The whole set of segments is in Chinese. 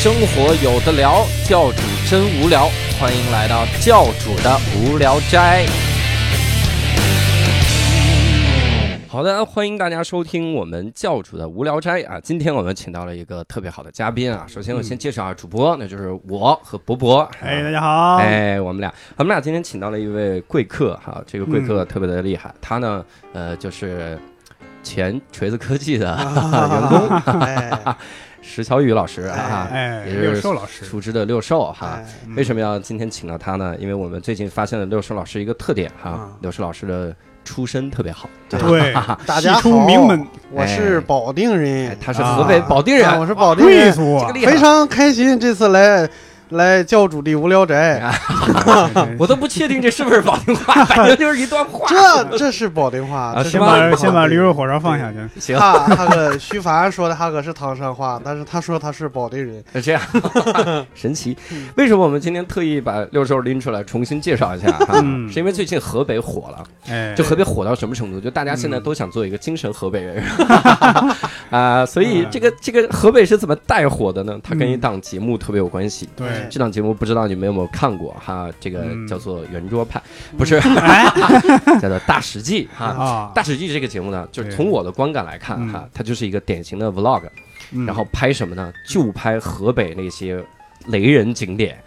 生活有的聊，教主真无聊，欢迎来到教主的无聊斋。好的，欢迎大家收听我们教主的无聊斋啊！今天我们请到了一个特别好的嘉宾啊。首先我先介绍下主播，那就是我和博博。哎，大家好。哎，我们俩，我们俩今天请到了一位贵客哈，这个贵客特别的厉害，他呢，呃，就是前锤子科技的 员工。石小宇老师啊，哎，也是六兽老师，熟知的六兽哈。为什么要今天请到他呢？因为我们最近发现了六兽老师一个特点哈，六兽老师的出身特别好。对，大家出名门，我是保定人，他是河北保定人，我是保定人，非常开心这次来。来教主的无聊斋，我都不确定这是不是保定话，反正就是一段话。这这是保定话，先把先把驴肉火烧放下去。行，他他个徐凡说的他个是唐山话，但是他说他是保定人，是 这样，神奇。为什么我们今天特意把六兽拎出来重新介绍一下？哈，是因为最近河北火了，哎，就河北火到什么程度？就大家现在都想做一个精神河北人啊，所以这个这个河北是怎么带火的呢？它跟一档节目特别有关系。对。这档节目不知道你们有没有看过哈？这个叫做圆桌派，不是，叫做大史记 哈。大史记这个节目呢，就是从我的观感来看哈，它就是一个典型的 vlog，然后拍什么呢？就拍河北那些雷人景点。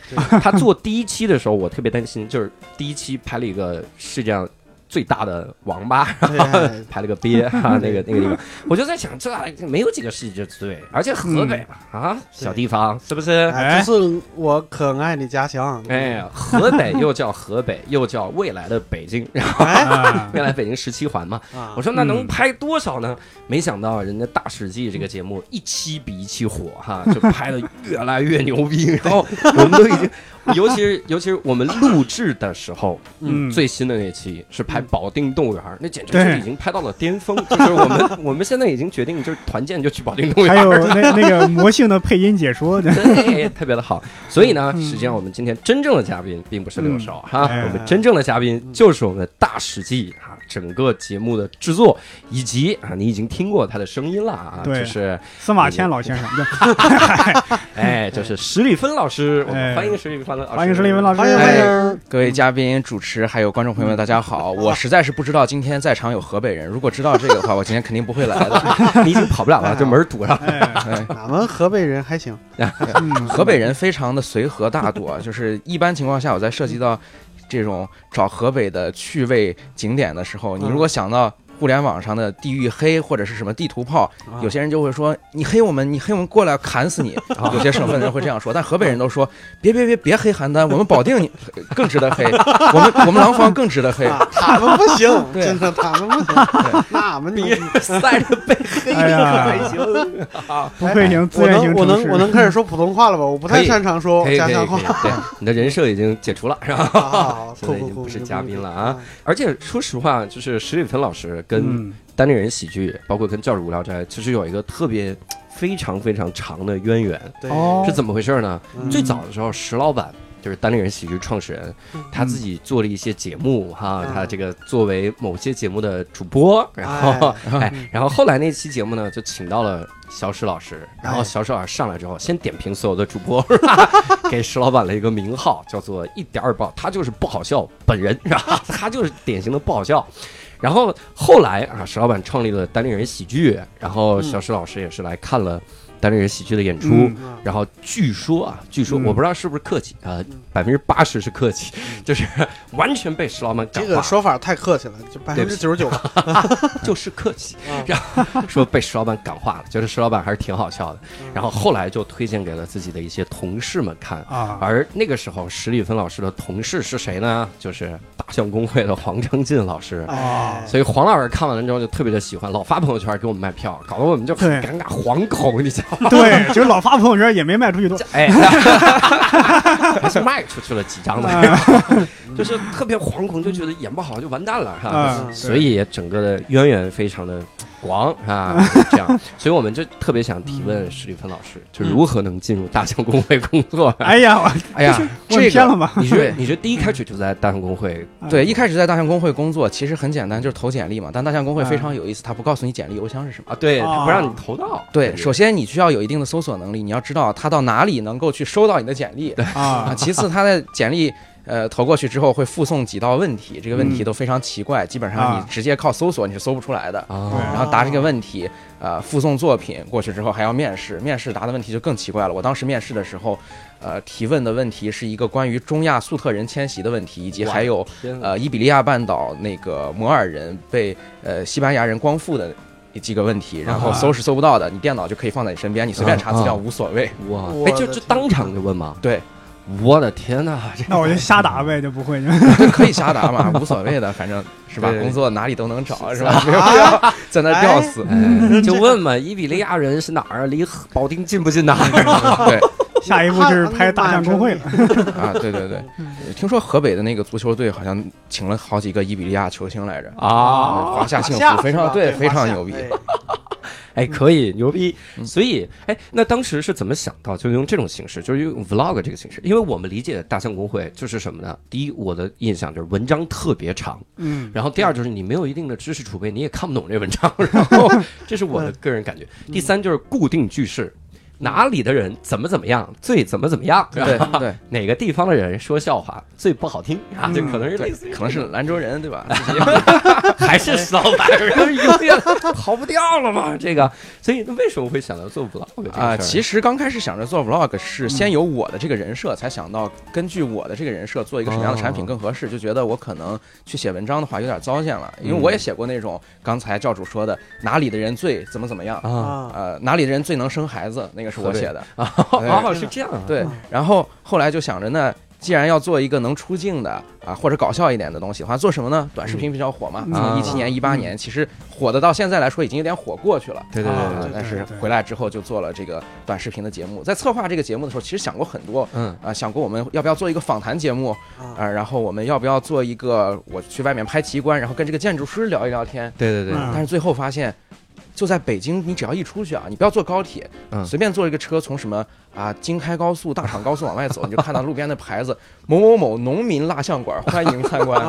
他做第一期的时候，我特别担心，就是第一期拍了一个世界上。最大的王八，拍了个鳖啊，那个 那个地方，我就在想，这没有几个世纪之最，而且河北嘛，啊，小地方是不是？就是我可爱的家乡。哎，河北又叫河北，又叫未来的北京，然后 未来北京十七环嘛。我说那能拍多少呢？没想到人家大史记这个节目一期比一期火哈，就拍的越来越牛逼，然后我们都已经。尤其是尤其是我们录制的时候，嗯，最新的那期是拍保定动物园，那简直是已经拍到了巅峰。就是我们 我们现在已经决定，就是团建就去保定动物园。还有那那个魔性的配音解说，对，特别的好。所以呢，实际上我们今天真正的嘉宾并不是六少哈，我们真正的嘉宾就是我们的大史记哈，整个节目的制作以及啊，你已经听过他的声音了啊，就是司马迁老先生。哎，就是史蒂芬老师，我们欢迎史蒂芬老师。欢迎史立芬老师，欢迎欢迎各位嘉宾、主持还有观众朋友们，大家好！我实在是不知道今天在场有河北人，如果知道这个的话，我今天肯定不会来的。你已经跑不了了，这门堵上。俺们河北人还行，河北人非常的随和大度，就是一般情况下，我在涉及到这种找河北的趣味景点的时候，你如果想到。互联网上的地域黑或者是什么地图炮，有些人就会说你黑我们，你黑我们过来砍死你。有些省份人会这样说，但河北人都说别别别别黑邯郸，我们保定你 更值得黑，我们我们廊坊更值得黑。他们不行，真的他们不行。那俺们你晒着被黑还行，不配行。我能我能我能开始说普通话了吧？我不太擅长说家乡话。对，你的人设已经解除了，是吧？现在已经不是嘉宾了啊！而且说实话，就是石立芬老师。跟单立人喜剧，包括跟教主无聊斋，其实有一个特别非常非常长的渊源。是怎么回事呢？最早的时候，石老板就是单立人喜剧创始人，他自己做了一些节目哈，他这个作为某些节目的主播，然后 哎，然后后来那期节目呢，就请到了小史老师，然后小史老师上来之后，先点评所有的主播，给石老板了一个名号，叫做一点儿不，他就是不好笑本人，是吧？他就是典型的不好笑。然后后来啊，石老板创立了单立人喜剧，然后小石老师也是来看了。单立人喜剧的演出，然后据说啊，据说我不知道是不是客气啊，百分之八十是客气，就是完全被石老板感化。这个说法太客气了，就百分之九十九 就是客气。然后说被石老板感化了，觉得石老板还是挺好笑的。然后后来就推荐给了自己的一些同事们看啊。而那个时候，史立芬老师的同事是谁呢？就是大象公会的黄成进老师啊。所以黄老师看完了之后就特别的喜欢，老发朋友圈给我们卖票，搞得我们就很尴尬，惶恐，你知道。对，就是老发朋友圈也没卖出去多，哎，还是卖出去了几张的，就是特别惶恐，就觉得演不好就完蛋了，哈，所以整个的渊源非常的光啊，这样，所以我们就特别想提问史蒂芬老师，就如何能进入大象公会工作？哎呀，哎呀，这偏了吧？你是 你是第一开始就在大象公会？对，一开始在大象公会工作，其实很简单，就是投简历嘛。但大象公会非常有意思，他不告诉你简历邮箱是什么啊？对，他不让你投到。对，首先你需要有一定的搜索能力，你要知道他到哪里能够去收到你的简历啊。其次，他的简历。呃，投过去之后会附送几道问题，这个问题都非常奇怪，基本上你直接靠搜索你是搜不出来的。然后答这个问题，呃，附送作品过去之后还要面试，面试答的问题就更奇怪了。我当时面试的时候，呃，提问的问题是一个关于中亚粟特人迁徙的问题，以及还有呃伊比利亚半岛那个摩尔人被呃西班牙人光复的几个问题，然后搜是搜不到的，你电脑就可以放在你身边，你随便查资料无所谓。哇，哎，就就当场就问吗？对。我的天哪！那我就瞎答呗，就不会 可以瞎答嘛，无所谓的，反正是吧？工作哪里都能找，是吧？没有必要在那吊死，就问嘛。伊比利亚人是哪儿？离保定近不近呐？对，下一步就是拍大象公会了 啊！对对对，听说河北的那个足球队好像请了好几个伊比利亚球星来着啊！华夏幸福非常对，非常牛逼。哎，可以牛逼！所以，哎，那当时是怎么想到就用这种形式，就是用 vlog 这个形式？因为我们理解大象公会就是什么呢？第一，我的印象就是文章特别长，嗯，然后第二就是你没有一定的知识储备，你也看不懂这文章，然后这是我的个人感觉。第三就是固定句式。哪里的人怎么怎么样，最怎么怎么样？对对，哪个地方的人说笑话最不好听啊？这可能是类似，可能是兰州人对吧？还是老板人永远逃不掉了嘛？这个，所以为什么会想到做 vlog 啊？其实刚开始想着做 vlog 是先有我的这个人设，才想到根据我的这个人设做一个什么样的产品更合适。就觉得我可能去写文章的话有点糟践了，因为我也写过那种刚才教主说的哪里的人最怎么怎么样啊？呃，哪里的人最能生孩子？那个。是我写的啊，哦，是这样。对，然后后来就想着，呢既然要做一个能出镜的啊，或者搞笑一点的东西的话，做什么呢？短视频比较火嘛。从一七年、一八年，其实火的到现在来说，已经有点火过去了。对对对。但是回来之后就做了这个短视频的节目。在策划这个节目的时候，其实想过很多。嗯啊，想过我们要不要做一个访谈节目啊？然后我们要不要做一个我去外面拍奇观，然后跟这个建筑师聊一聊天？对对对。但是最后发现。就在北京，你只要一出去啊，你不要坐高铁，随便坐一个车，从什么啊京开高速、大厂高速往外走，你就看到路边的牌子，某某某农民蜡像馆欢迎参观，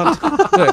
对，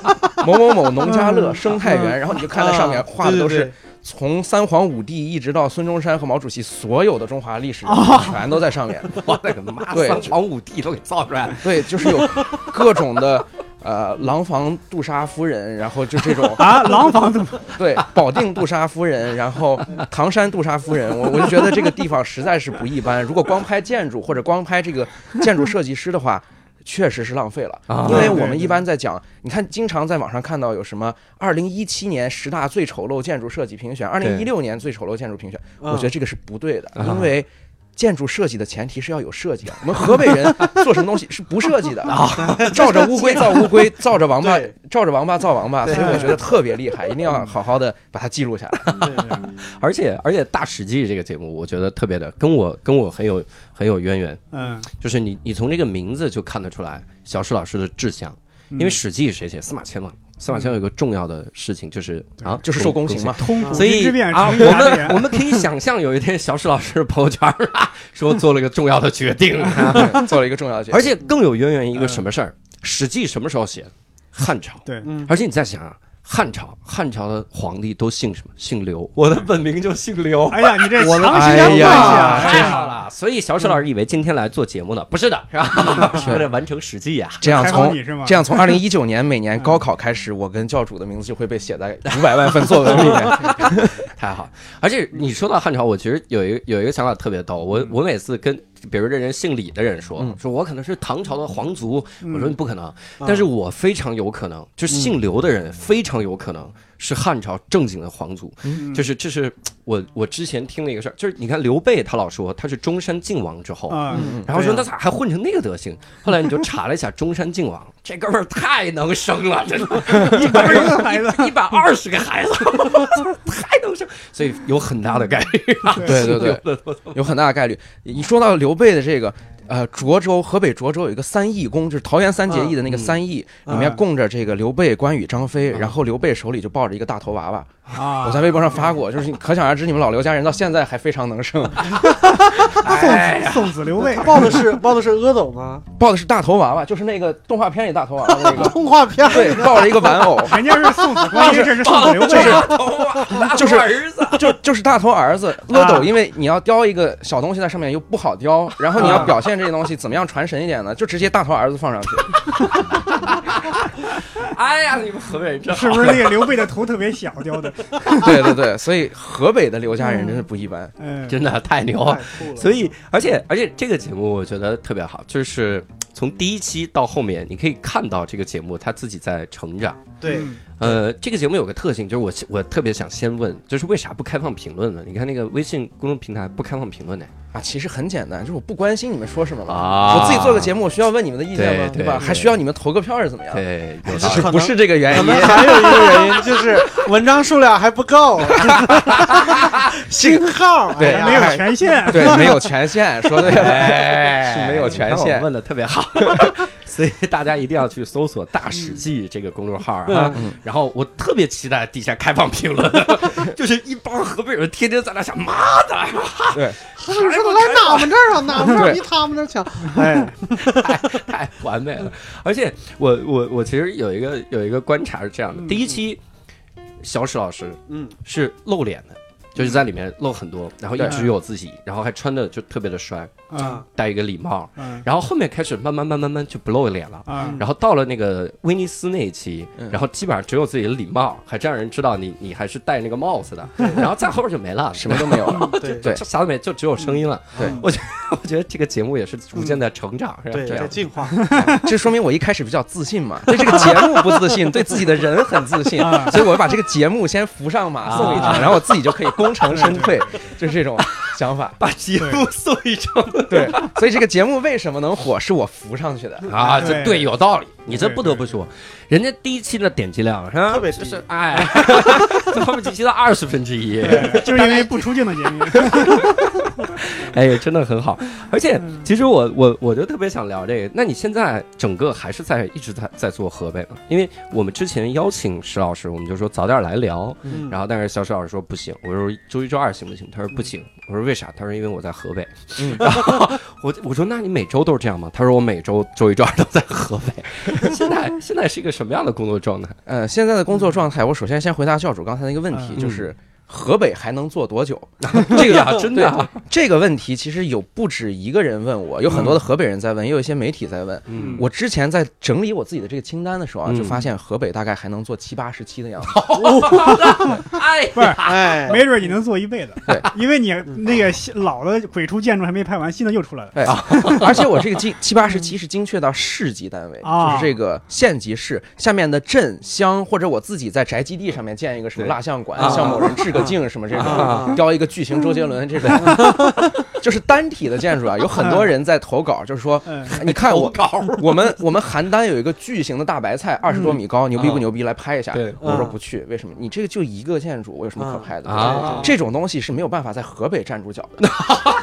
某某某农家乐生态园，然后你就看到上面画的都是从三皇五帝一直到孙中山和毛主席，所有的中华历史 全都在上面。我的个妈！三皇五帝都给造出来了。对，就是有各种的。呃，廊坊杜莎夫人，然后就这种 啊，廊坊杜 对，保定杜莎夫人，然后唐山杜莎夫人，我我就觉得这个地方实在是不一般。如果光拍建筑或者光拍这个建筑设计师的话，确实是浪费了。因为我们一般在讲，你看，经常在网上看到有什么二零一七年十大最丑陋建筑设计评选，二零一六年最丑陋建筑评选，我觉得这个是不对的，因为。建筑设计的前提是要有设计啊。我们河北人 做什么东西是不设计的啊？照着乌龟造乌龟，照着王八，照着王八造王八。所以我觉得特别厉害，一定要好好的把它记录下来。而且而且大史记这个节目，我觉得特别的跟我跟我很有很有渊源。嗯，就是你你从这个名字就看得出来小史老师的志向，因为史记谁写？司马迁嘛。司马迁有一个重要的事情，就是啊，就是受宫刑嘛。所以啊，我们我们可以想象，有一天小史老师朋友圈啊，说做了一个重要的决定，做了一个重要的决定，而且更有渊源一个什么事儿？《史记》什么时候写？汉朝。对，而且你再想啊。汉朝，汉朝的皇帝都姓什么？姓刘。我的本名就姓刘。哎呀，你这我的哎呀，太好了。所以小史老师以为今天来做节目呢？不是的，是吧？是为了完成《史记》呀。这样从这样从二零一九年每年高考开始，我跟教主的名字就会被写在五百万份作文里面。太好。而且你说到汉朝，我其实有一个有一个想法特别逗。我我每次跟。比如这人姓李的人说，说我可能是唐朝的皇族，我说你不可能，但是我非常有可能，就姓刘的人非常有可能。是汉朝正经的皇族，就是这是我我之前听了一个事儿，就是你看刘备他老说他是中山靖王之后，然后说那咋还混成那个德行？后来你就查了一下中山靖王，这哥们儿太能生了，真的，一百个孩子，一百二十个孩子，太能生，所以有很大的概率，对对对，有很大的概率。你说到刘备的这个。呃涿州河北涿州有一个三义宫，就是桃园三结义的那个三义，里面供着这个刘备、关羽、张飞，然后刘备手里就抱着一个大头娃娃。啊，我在微博上发过，就是可想而知，你们老刘家人到现在还非常能生。送子刘备，抱的是 抱的是阿斗吗？抱的是大头娃娃，就是那个动画片里大头娃娃那个。动画片对，抱着一个玩偶，人家是送子观音，这是送子刘备，就是儿子，就就是大头儿子阿斗，因为你要雕一个小东西在上面又不好雕，然后你要表现这些东西怎么样传神一点呢？就直接大头儿子放上去。哎呀，你们河北是不是那个刘备的头特别小雕的？对对对，所以河北的刘家人真是不一般。嗯，真的太牛了。太了。所以，而且而且这个节目我觉得特别好，就是从第一期到后面，你可以看到这个节目他自己在成长。对，嗯呃，这个节目有个特性，就是我我特别想先问，就是为啥不开放评论呢？你看那个微信公众平台不开放评论呢？啊，其实很简单，就是我不关心你们说什么了。啊我自己做个节目，我需要问你们的意见吗？吧？对对对还需要你们投个票是怎么样？对，有这道理可能不是这个原因可能。还有一个原因就是文章数量还不够，新号对哎没有权限，对，没有权限，说对了，哎是没有权限。问的特别好，所以大家一定要去搜索“大史记”这个公众号啊。嗯。然后我特别期待底下开放评论，就是一帮河北人天天在那想，妈的，对，他说说来哪们这儿啊，哪们这儿比他们这儿强。哎，太太完美了。而且我我我其实有一个有一个观察是这样的，第一期小史老师嗯，是露脸的。就是在里面露很多，然后一直有自己，然后还穿的就特别的帅，啊戴一个礼帽，嗯然后后面开始慢慢慢慢慢就不露脸了。啊，然后到了那个威尼斯那一期，嗯然后基本上只有自己的礼帽，还真让人知道你你还是戴那个帽子的，然后再后边就没了，什么都没有了。对啥都没，就只有声音了。对我觉得我觉得这个节目也是逐渐在成长，是吧对，这样。在进化。这说明我一开始比较自信嘛，对这个节目不自信，对自己的人很自信，啊所以我把这个节目先扶上马送一趟，然后我自己就可以功成身退，就是这种想法。把节目送一程对，所以这个节目为什么能火，是我扶上去的。啊，这对对有道理，你这不得不说，人家第一期的点击量是吧？特别是哎，这后面几期的二十分之一，就是因为不出镜的节目，哎，真的很好。而且其实我我我就特别想聊这个，那你现在整个还是在一直在在做河北吗？因为我们之前邀请石老师，我们就说早点来聊，嗯然后但是小石老师说不行，我说周一周二行不行？他说不行，我说为啥？他说因为我在河北。嗯 然后我我说那你每周都是这样吗？他说我每周周一周二都在河北。现在现在是一个什么样的工作状态？呃，现在的工作状态，我首先先回答教主刚才那个问题，嗯就是河北还能做多久？这个呀真的这个问题其实有不止一个人问我，有很多的河北人在问，也有一些媒体在问。嗯。我之前在整理我自己的这个清单的时候啊，嗯。就发现河北大概还能做七八十期的样子。哎不是，哎，没准你能做一辈子，对，因为你那个老的鬼畜建筑还没拍完，新的又出来了，哎，而且我这个精七八十期是精确到市级单位，啊就是这个县级市下面的镇乡，或者我自己在宅基地上面建一个什么蜡像馆啊，向某人致个镜什么这种，啊 雕一个巨型周杰伦这种，就是单体的建筑啊，有很多人在投稿，就是说，嗯，你看我我们我们邯郸有一个巨型的大白菜，二十多米高，牛逼不牛逼？来拍一下。对我说不去，为什么？你这个就一个建筑，我有什么可拍的？啊这种东西是没有办法在河北站住脚的。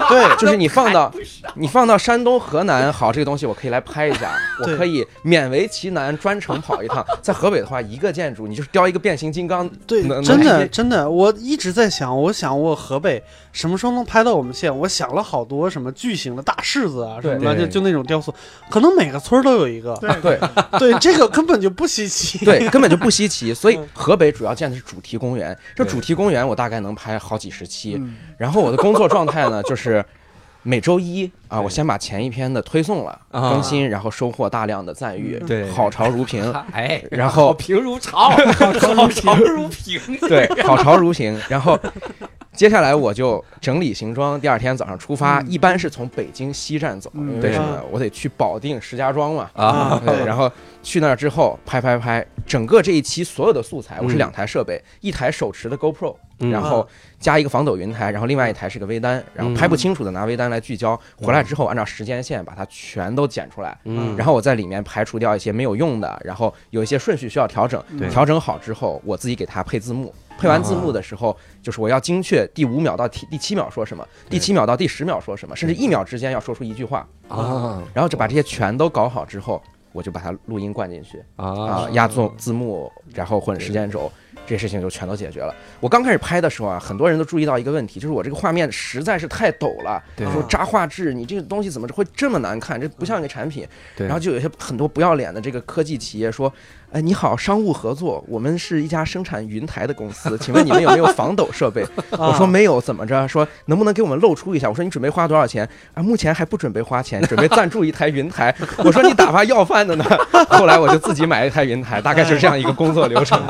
对，就是你放到你放到山东、河南，好，这个东西我可以来拍一下，我可以勉为其难专程跑一趟。在河北的话，一个建筑你就是雕一个变形金刚，对能，真的真的，我一直在想，我想我河北什么时候能拍到我们县？我想了好多什么巨型的大柿子啊，什么的，就就那种雕塑，可能每个村都有一个。对对 对，这个根本就不稀奇。对，根本就不稀奇。所以嗯河北主要建的是主题公园，这主题公园我大概能拍好几十期。嗯然后我的工作状态呢，就是每周一啊，我先把前一篇的推送了啊。更新，然后收获大量的赞誉，对。好潮如瓶。哎，然后好评如潮，好潮如瓶，对，好潮如瓶。然后接下来我就整理行装，第二天早上出发，嗯。一般是从北京西站走，为为什么？我得去保定石家庄嘛。啊，对，然后去那儿之后拍拍拍，整个这一期所有的素材，我是嗯。两台设备，一台手持的 GoPro，嗯。然后加一个防抖云台，然后另外一台是个微单，然后拍不清楚的拿微单来聚焦，回来之后按照时间线把它全都剪出来，嗯，然后我在里面排除掉一些没有用的，然后有一些顺序需要调整，对。调整好之后，我自己给它配字幕。配完字幕的时候，就是我要精确第五秒到第第七秒说什么，第七秒到第十秒说什么，甚至一秒之间要说出一句话。啊，然后就把这些全都搞好之后，我就把它录音灌进去啊，压做字幕，然后混时间轴。这事情就全都解决了。我刚开始拍的时候啊，很多人都注意到一个问题，就是我这个画面实在是太陡了。说渣画质，你这个东西怎么会这么难看？这不像一个产品。然后就有些很多不要脸的这个科技企业说。哎，你好，商务合作，我们是一家生产云台的公司，请问你们有没有防抖设备？我说没有，怎么着？说能不能给我们露出一下？我说你准备花多少钱？啊，目前还不准备花钱，准备赞助一台云台。我说你打发要饭的呢？后来我就自己买了一台云台，大概是这样一个工作流程。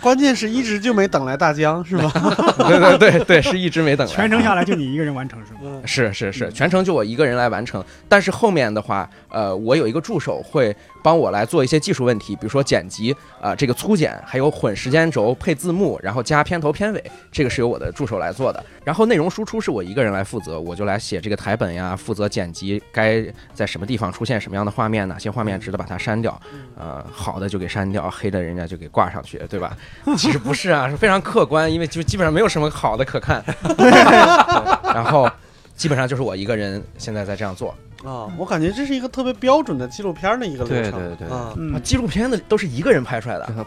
关键是一直就没等来大疆，是吧？对对对对，是一直没等来。全程下来就你一个人完成是吗？是是是，全程就我一个人来完成。但是后面的话，呃，我有一个助手会。帮我来做一些技术问题，比如说剪辑啊，这个粗剪，还有混时间轴、配字幕，然后加片头片尾，这个是由我的助手来做的。然后内容输出是我一个人来负责，我就来写这个台本呀，负责剪辑，该在什么地方出现什么样的画面，哪些画面值得把它删掉，呃，好的就给删掉，黑的人家就给挂上去，对吧？其实不是啊，是非常客观，因为就基本上没有什么好的可看。然后基本上就是我一个人现在在这样做。啊，我感觉这是一个特别标准的纪录片的一个流程。对对对，啊，纪录片的都是一个人拍出来的。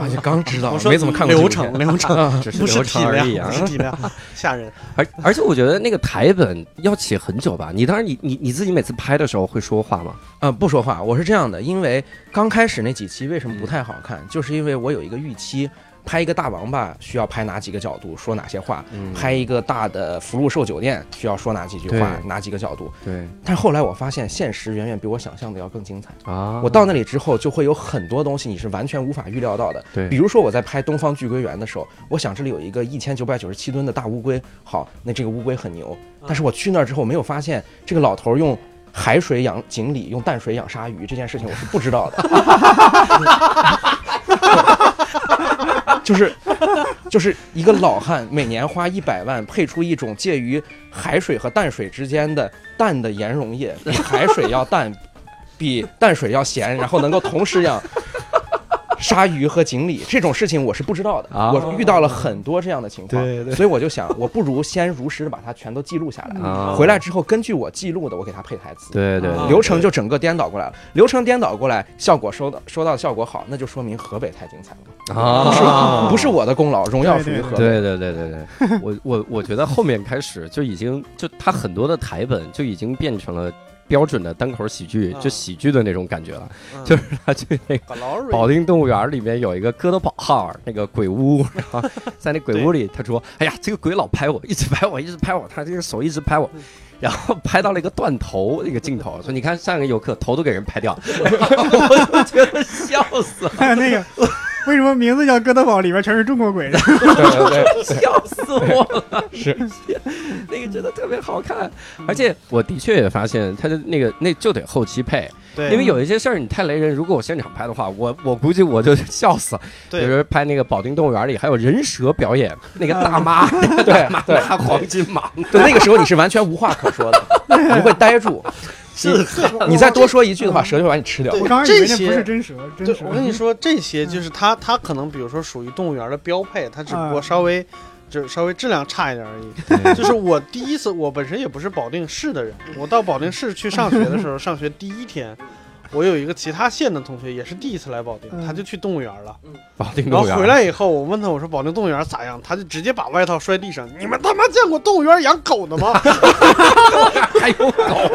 而且刚知道，没怎么看过流程，流程只是不是体量，不是体量，吓人。而而且我觉得那个台本要写很久吧？你当然你你你自己每次拍的时候会说话吗？呃，不说话。我是这样的，因为刚开始那几期为什么不太好看，就是因为我有一个预期。拍一个大王八需要拍哪几个角度，说哪些话？拍一个大的福禄寿酒店需要说哪几句话，哪几个角度？对。但是后来我发现，现实远远比我想象的要更精彩啊！我到那里之后，就会有很多东西你是完全无法预料到的。对。比如说我在拍《东方巨龟园》的时候，我想这里有一个一千九百九十七吨的大乌龟，好，那这个乌龟很牛。但是我去那儿之后，没有发现这个老头用海水养锦鲤，用淡水养鲨鱼这件事情，我是不知道的。就是，就是一个老汉每年花一百万配出一种介于海水和淡水之间的淡的盐溶液，比海水要淡，比淡水要咸，然后能够同时养。鲨鱼和锦鲤这种事情我是不知道的，我遇到了很多这样的情况，所以我就想，我不如先如实的把它全都记录下来，回来之后根据我记录的，我给他配台词，对对，流程就整个颠倒过来了，流程颠倒过来，效果收到收到效果好，那就说明河北太精彩了。啊，不是我的功劳，荣耀属于河北，对对对对对，我我我觉得后面开始就已经就他很多的台本就已经变成了。标准的单口喜剧，就喜剧的那种感觉了，就是他去那个保定动物园里面有一个哥德堡号那个鬼屋，然后在那鬼屋里，他说：“哎呀，这个鬼老拍我，一直拍我，一直拍我，他这个手一直拍我，然后拍到了一个断头一个镜头，说你看上一个游客头都给人拍掉，我都觉得笑死了。还有那个。” 为什么名字叫哥德堡？里边全是中国鬼？笑死我了！是，那个真的特别好看，而且我的确也发现，他的那个那就得后期配，对，因为有一些事儿你太雷人，如果我现场拍的话，我我估计我就笑死了。对，比如拍那个保定动物园里还有人蛇表演，那个大妈，对对，黄金蟒，对，那个时候你是完全无话可说的，你会呆住。是，你再多说一句的话，蛇就把你吃掉。我刚这些不是真蛇，真蛇。我跟你说，这些就是它，它可能比如说属于动物园的标配，它只不过稍微，就稍微质量差一点而已。就是我第一次，我本身也不是保定市的人，我到保定市去上学的时候，上学第一天。我有一个其他县的同学，也是第一次来保定，他就去动物园了。保定动物园。然后回来以后，我问他，我说保定动物园咋样？他就直接把外套摔地上。你们他妈见过动物园养狗的吗？还有狗？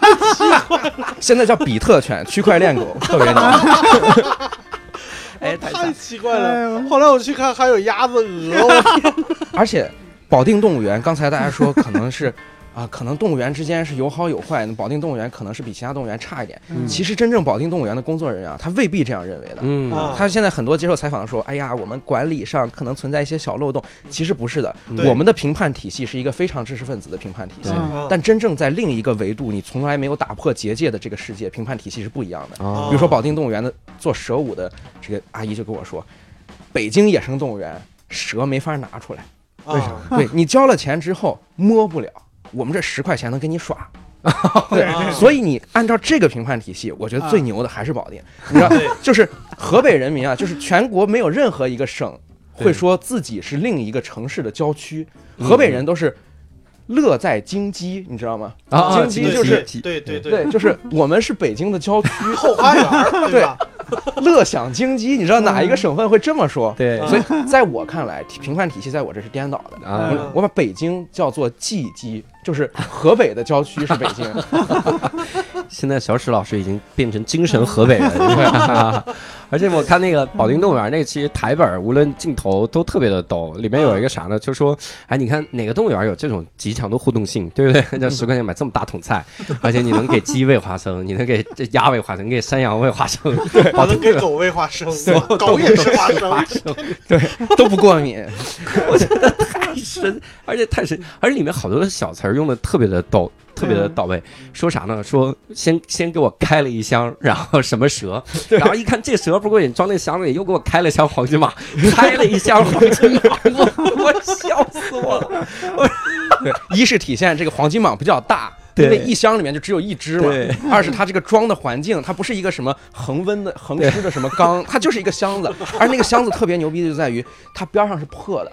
太奇怪了。现在叫比特犬，区块链狗，特别牛。哎，太奇怪了。后来我去看，还有鸭子、鹅。而且保定动物园，刚才大家说可能是。啊，可能动物园之间是有好有坏。那保定动物园可能是比其他动物园差一点。其实真正保定动物园的工作人员啊，他未必这样认为的。嗯，他现在很多接受采访的说：“哎呀，我们管理上可能存在一些小漏洞。”其实不是的，我们的评判体系是一个非常知识分子的评判体系。但真正在另一个维度，你从来没有打破结界的这个世界，评判体系是不一样的。比如说保定动物园的做蛇舞的这个阿姨就跟我说：“北京野生动物园蛇没法拿出来，为啥？对你交了钱之后摸不了。”我们这十块钱能跟你耍，对啊，所以你按照这个评判体系，我觉得最牛的还是保定。你知道对，就是河北人民啊，就是全国没有任何一个省会说自己是另一个城市的郊区，河北人都是乐在京畿，你知道吗？啊京京畿畿就是对对对对，就是我们是北京的郊区，后花园儿，对？乐享京畿。你知道哪一个省份会这么说？对所以在我看来，评判体系在我这是颠倒的。啊嗯我把北京叫做冀畿，就是河北的郊区是北京。现在小史老师已经变成精神河北人，了，而且我看那个保定动物园那期台本，无论镜头都特别的逗，里面有一个啥呢？就说，哎，你看哪个动物园有这种极强的互动性，对不对？那十块钱买这么大桶菜，而且你能给鸡喂花生，你能给这鸭喂花生，你给山羊喂花生，还能给狗喂花生，狗也是花生，对 都不过敏。我觉得太神，而且太神，而且里面好多的小词儿用的特别的逗，特别的到位。说啥呢？说先先给我开了一箱，然后什么蛇，然后一看这蛇不过瘾，装那箱子里，又给我开了箱黄金马，开了一箱黄金马，我我笑死我了。对，一是体现这个黄金蟒比较大，对因为一箱里面就只有一只嘛；二是它这个装的环境，它不是一个什么恒温的、恒湿的什么缸，它就是一个箱子。而那个箱子特别牛逼的就在于它边上是破的，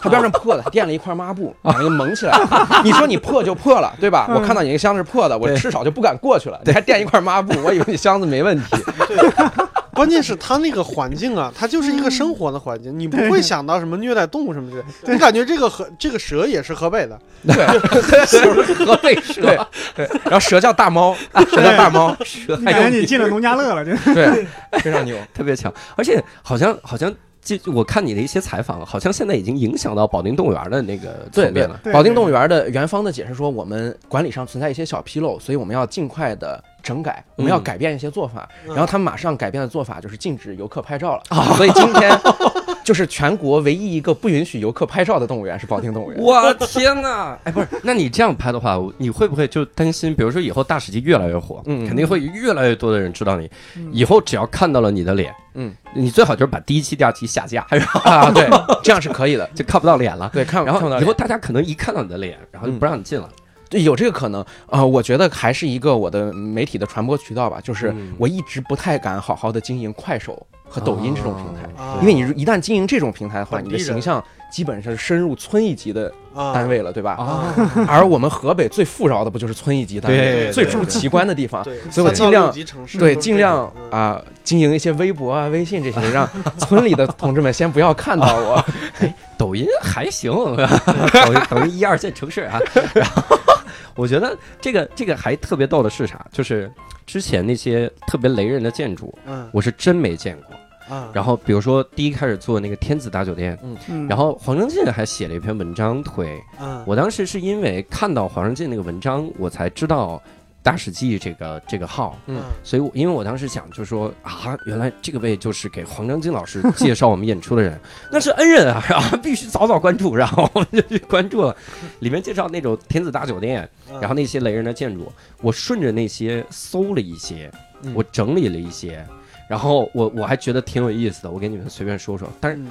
它边上破的，垫了一块抹布，把那个蒙起来。你说你破就破了，对吧？我看到你那个箱子是破的，我至少就不敢过去了。你还垫一块抹布，我以为你箱子没问题。关键是它那个环境啊，它就是一个生活的环境，你不会想到什么虐待动物什么之类的。你感觉这个河这个蛇也是河北的，对，河北蛇，对对，然后蛇叫大猫，蛇叫大猫，蛇你感觉你进了农家乐了，就 对，非常牛。特别强，而且好像好像。这我看你的一些采访，好像现在已经影响到保定动物园的那个层面了。保定动物园的园方的解释说，我们管理上存在一些小纰漏，所以我们要尽快的整改，我们要改变一些做法。嗯然后他们马上改变的做法就是禁止游客拍照了。所以今天就是全国唯一一个不允许游客拍照的动物园是保定动物园。我天哪！哎，不是，那你这样拍的话，你会不会就担心，比如说以后大使机越来越火，嗯肯定会越来越多的人知道你，嗯以后只要看到了你的脸，嗯，你最好就是把第一期、第二期下架，然 后啊，对，这样是可以的。就看不到脸了。对，看然后看不到脸以后大家可能一看到你的脸，然后就不让你进了。对，有这个可能啊、呃我觉得还是一个我的媒体的传播渠道吧，就是嗯我一直不太敢好好的经营快手和抖音这种平台，啊因为你一旦经营这种平台的话，你的形象基本上是深入村一级的啊单位了，对吧？啊，而我们河北最富饶的不就是村一级单位，最对对住奇观的地方，对，所以我尽量对，尽量啊、经营一些微博啊、微信这些，让村里的同志们先不要看到我。抖音还行，抖音抖音一二线城市啊。然后我觉得这个这个还特别逗的是啥？就是之前那些特别雷人的建筑，嗯我是真没见过。啊，然后比如说第一开始做那个天子大酒店，嗯。然后黄正进还写了一篇文章推。嗯。我当时是因为看到黄正进那个文章，我才知道大史记这个这个号。嗯。所以我，因为我当时想，就说啊，原来这个位就是给黄正金老师介绍我们演出的人，那是恩人啊，然 后必须早早关注，然后我们 就去关注了。里面介绍那种天子大酒店，嗯。然后那些雷人的建筑，我顺着那些搜了一些，嗯。我整理了一些，然后我我还觉得挺有意思的，我给你们随便说说。但是嗯。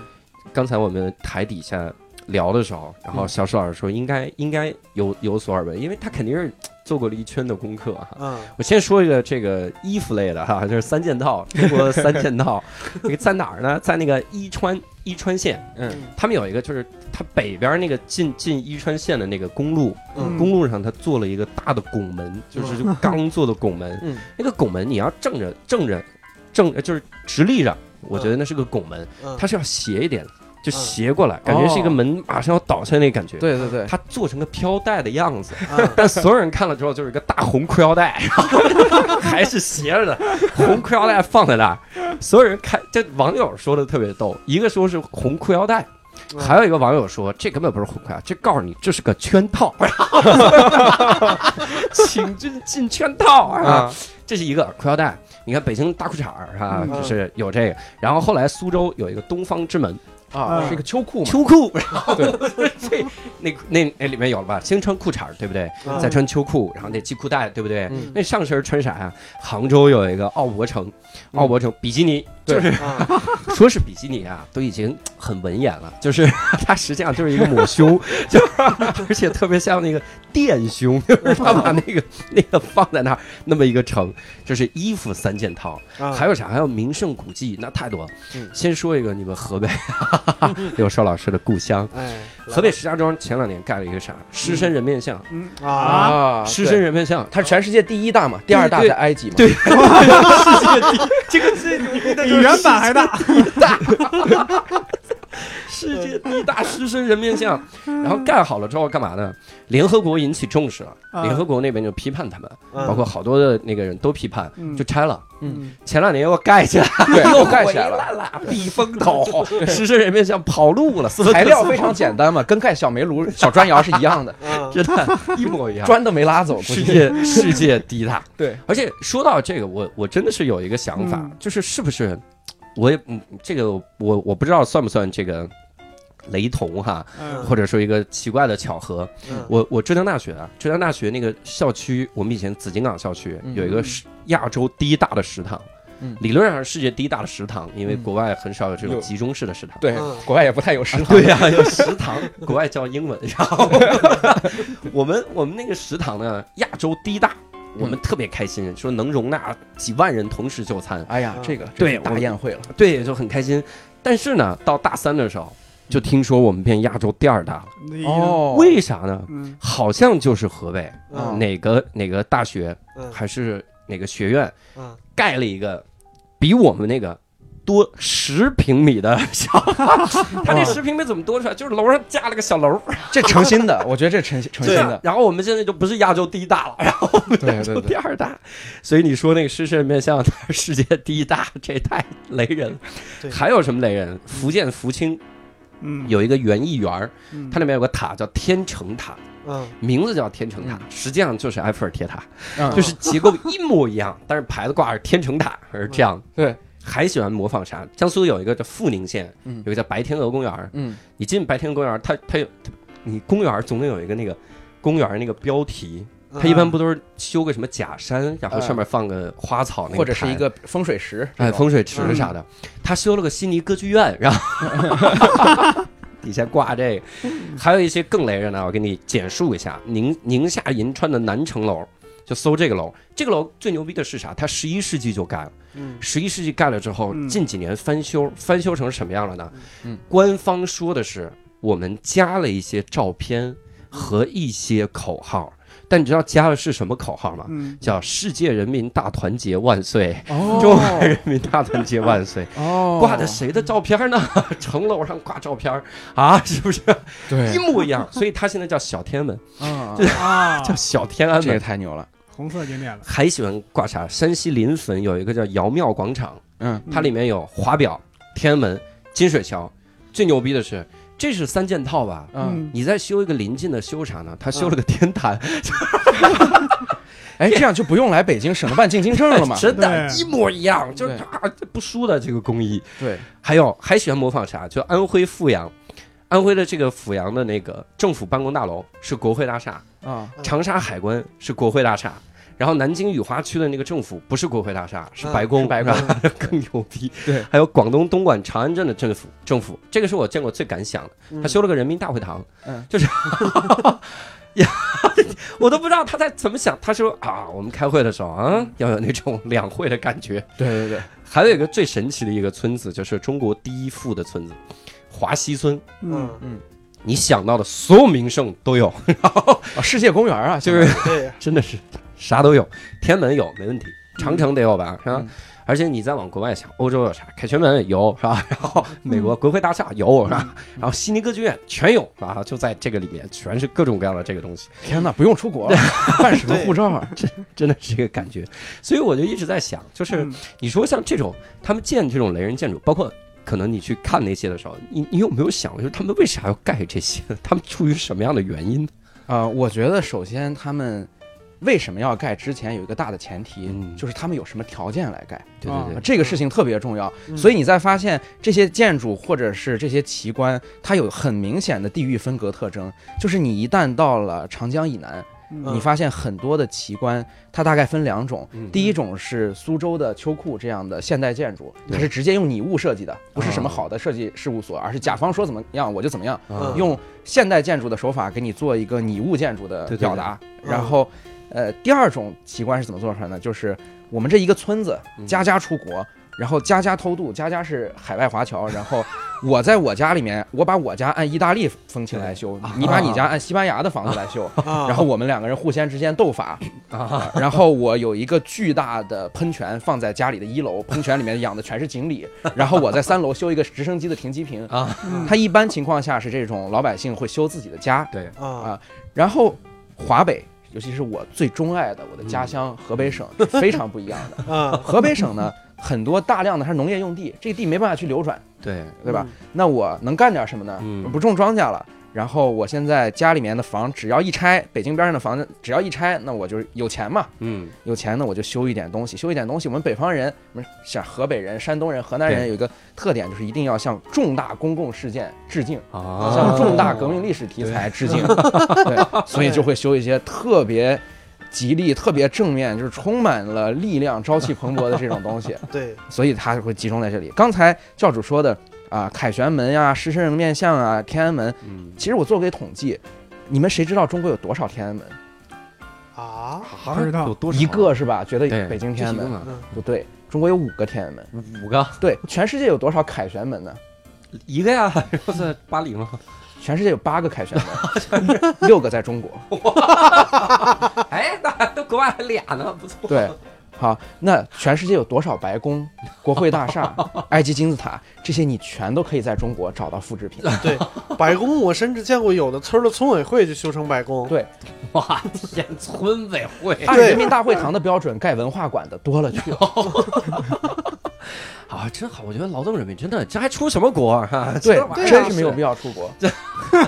刚才我们台底下聊的时候，然后小史老师说应该应该有有所耳闻，因为他肯定是做过了一圈的功课哈。嗯。我先说一个这个衣服类的哈，就是三件套，中国三件套，那个在哪儿呢？在那个伊川伊川县，嗯。他们有一个就是它北边那个进进伊川县的那个公路，嗯。公路上他做了一个大的拱门，就是就钢做的拱门，嗯。那个拱门你要正着正着正就是直立着，我觉得那是个拱门，嗯它是要斜一点的，就斜过来，感觉是一个哦门马上要倒下那感觉。。对对对，它做成个飘带的样子，嗯 但所有人看了之后就是一个大红裤腰带，还是斜着的，红裤腰带放在那儿，所有人看，这网友说的特别逗，一个说是红裤腰带。嗯还有一个网友说，这根本不是红裤腰，这告诉你这是个圈套，请进进圈套啊！啊，这是一个裤腰带。你看北京大裤衩儿啊，嗯就是有这个。然后后来苏州有一个东方之门啊，是一个秋裤嘛，秋裤，然后这那那那里面有了吧？先穿裤衩儿，对不对？嗯再穿秋裤，然后那系裤带，对不对？嗯那上身穿啥呀？杭州有一个奥博城，嗯奥博城比基尼就是啊。说是比基尼啊，都已经很文言了，就是它实际上就是一个抹胸，就而且特别像那个垫胸，就是他把那个那个放在那儿那么一个城，就是衣服三件套，啊。还有啥？还有名胜古迹，那太多。了。先说一个你们河北 刘硕老师的故乡，哎，河北石家庄前两年盖了一个啥狮身人面像，嗯啊，啊，狮身人面像。它是全世界第一大嘛，第二大在埃及嘛。对，这个最牛逼的比原版还大。世界第一大狮身人面像，然后盖好了之后干嘛呢？联合国引起重视了，啊。联合国那边就批判他们，嗯。包括好多的那个人都批判，嗯。就拆了。嗯，前两年又盖起来，对又又盖起来了，避风头，狮身 人面像跑路了，材料非常简单嘛，跟盖小煤炉、小砖窑是一样的，啊真的，一模一样。砖都没拉走。世界世界第一大，对，而且说到这个，我我真的是有一个想法，嗯。就是是不是，我也嗯，这个我我不知道算不算这个雷同哈，嗯或者说一个奇怪的巧合。嗯我我浙江大学啊，浙江大学那个校区，我们以前紫金港校区嗯有一个是亚洲第一大的食堂。嗯理论上是世界第一大的食堂，因为嗯国外很少有这种集中式的食堂。对嗯，国外也不太有食堂。对呀、有食堂，国外叫英文。然后 我们我们那个食堂呢，亚洲第一大，我们特别开心，说能容纳几万人同时就餐，哎呀，这个对大宴会了。对，就很开心。但是呢，到大三的时候，就听说我们变亚洲第二大了，哦，为啥呢？嗯好像就是河北嗯哪个哪个大学嗯还是哪个学院嗯盖了一个比我们那个。多十平米的小，他那十平米怎么多出来？就是楼上架了个小楼，这诚心的，我觉得这诚 诚心的。然后我们现在就不是亚洲第一大了，然后我们亚洲对对对第二大，所以你说那个狮身人面像它是世界第一大，这也太雷人了。还有什么雷人？福建福清嗯，有一个园艺园它里面有个塔叫天成塔，嗯。名字叫天成塔，实际上就是埃菲尔铁塔，嗯就是结构一模一样，但是牌子挂着天成塔，而是这样。对，还喜欢模仿啥？江苏有一个叫阜宁县，嗯。有一个叫白天鹅公园儿，嗯。你进白天鹅公园儿，它它有，你公园儿总得有一个那个公园儿那个标题。嗯它一般不都是修个什么假山，然后嗯上面放个花草那个，或者是一个风水石，哎风水池啥的。他修了个悉尼歌剧院，然后 底下挂这个，还有一些更雷人的，我给你简述一下。宁宁夏银川的南城楼，就搜这个楼，这个楼最牛逼的是啥？它十一世纪就盖了。嗯十一世纪盖了之后，嗯近几年翻修，翻修成什么样了呢？嗯，官方说的是我们加了一些照片和一些口号，但你知道加的是什么口号吗？嗯叫“世界人民大团结万岁”，哦中华人民大团结万岁。哦，挂的谁的照片呢？城楼上挂照片啊，是不是对一模一样？所以它现在叫小天安门，啊，啊，叫小天安这个门。太牛了。红色经典了。还喜欢挂啥？山西临汾有一个叫姚庙广场，嗯它里面有华表、天安门、金水桥。最牛逼的是，这是三件套吧？嗯，你再修一个临近的，修啥呢？他修了个天坛，哎，这样就不用来北京，省得办进京证了嘛。真的，一模一样，就啊，不输的这个工艺。对，还有还喜欢模仿啥？就安徽阜阳，安徽的这个阜阳的那个政府办公大楼是国会大厦，啊，长沙海关是国会大厦，然后南京雨花区的那个政府不是国会大厦，是白宫，是白宫。更牛逼。对，还有广东东莞长安镇的政府，政府这个是我见过最敢想的，嗯。他修了个人民大会堂，嗯。就是。呀，我都不知道他在怎么想。他说啊，我们开会的时候啊，要有那种两会的感觉。对对对，还有一个最神奇的一个村子，就是中国第一富的村子——华西村。嗯。嗯。你想到的所有名胜都有，然后哦，世界公园啊，就是对。真的是啥都有。天安门有没问题，长城得有吧，是吧？嗯而且你再往国外想，欧洲有啥？凯旋门有是吧？然后美国国会大厦有是吧？然后悉尼歌剧院全有啊，就在这个里面，全是各种各样的这个东西，天哪，不用出国了，办什么护照啊？真的是这个感觉。所以我就一直在想，就是嗯你说像这种他们建这种雷人建筑，包括可能你去看那些的时候，你你有没有想过，就是他们为啥要盖这些？他们出于什么样的原因？啊、我觉得首先他们为什么要盖之前有一个大的前提，嗯。就是他们有什么条件来盖。啊对对对，这个事情特别重要，嗯。所以你在发现这些建筑或者是这些奇观，它有很明显的地域分隔特征，就是你一旦到了长江以南，你发现很多的奇观，它大概分两种。第一种是苏州的秋裤这样的现代建筑，它是直接用拟物设计的，不是什么好的设计事务所，而是甲方说怎么样我就怎么样，用现代建筑的手法给你做一个拟物建筑的表达。然后，呃，第二种奇观是怎么做出来呢？就是我们这一个村子，家家出国。然后家家偷渡，家家是海外华侨。然后我在我家里面，我把我家按意大利风情来修，你把你家按西班牙的房子来修。然后我们两个人互相之间斗法。然后我有一个巨大的喷泉放在家里的一楼，喷泉里面养的全是锦鲤。然后我在三楼修一个直升机的停机坪。啊，它一般情况下是这种老百姓会修自己的家。对啊，然后华北。尤其是我最钟爱的我的家乡河北省是非常不一样的。啊，河北省呢，很多大量的它是农业用地，这个地没办法去流转，对对吧？那我能干点什么呢？不种庄稼了。然后我现在家里面的房只要一拆，北京边上的房子只要一拆，那我就有钱嘛。嗯，有钱呢我就修一点东西，修一点东西。我们北方人，像河北人、山东人、河南人有一个特点，就是一定要向重大公共事件致敬，向重大革命历史题材致敬。对，所以就会修一些特别吉利、特别正面，就是充满了力量、朝气蓬勃的这种东西。对，所以它会集中在这里。刚才教主说的。啊，凯旋门呀，狮身人面像啊，天安门。嗯，其实我做过一统计，你们谁知道中国有多少天安门？啊，不知道，一个是吧？觉得北京天安门不对，中国有五个天安门，五个。对，全世界有多少凯旋门呢？一个呀，不是巴黎吗？全世界有八个凯旋门，六个在中国。哎，那都国外还俩呢，不错。对。好，那全世界有多少白宫、国会大厦、埃及金字塔？这些你全都可以在中国找到复制品。对，白宫我甚至见过有的村的村委会就修成白宫。对，哇天，村委会按人民大会堂的标准盖文化馆的多了去了。啊，真好！我觉得劳动人民真的，这还出什么国啊？对，真是没有必要出国，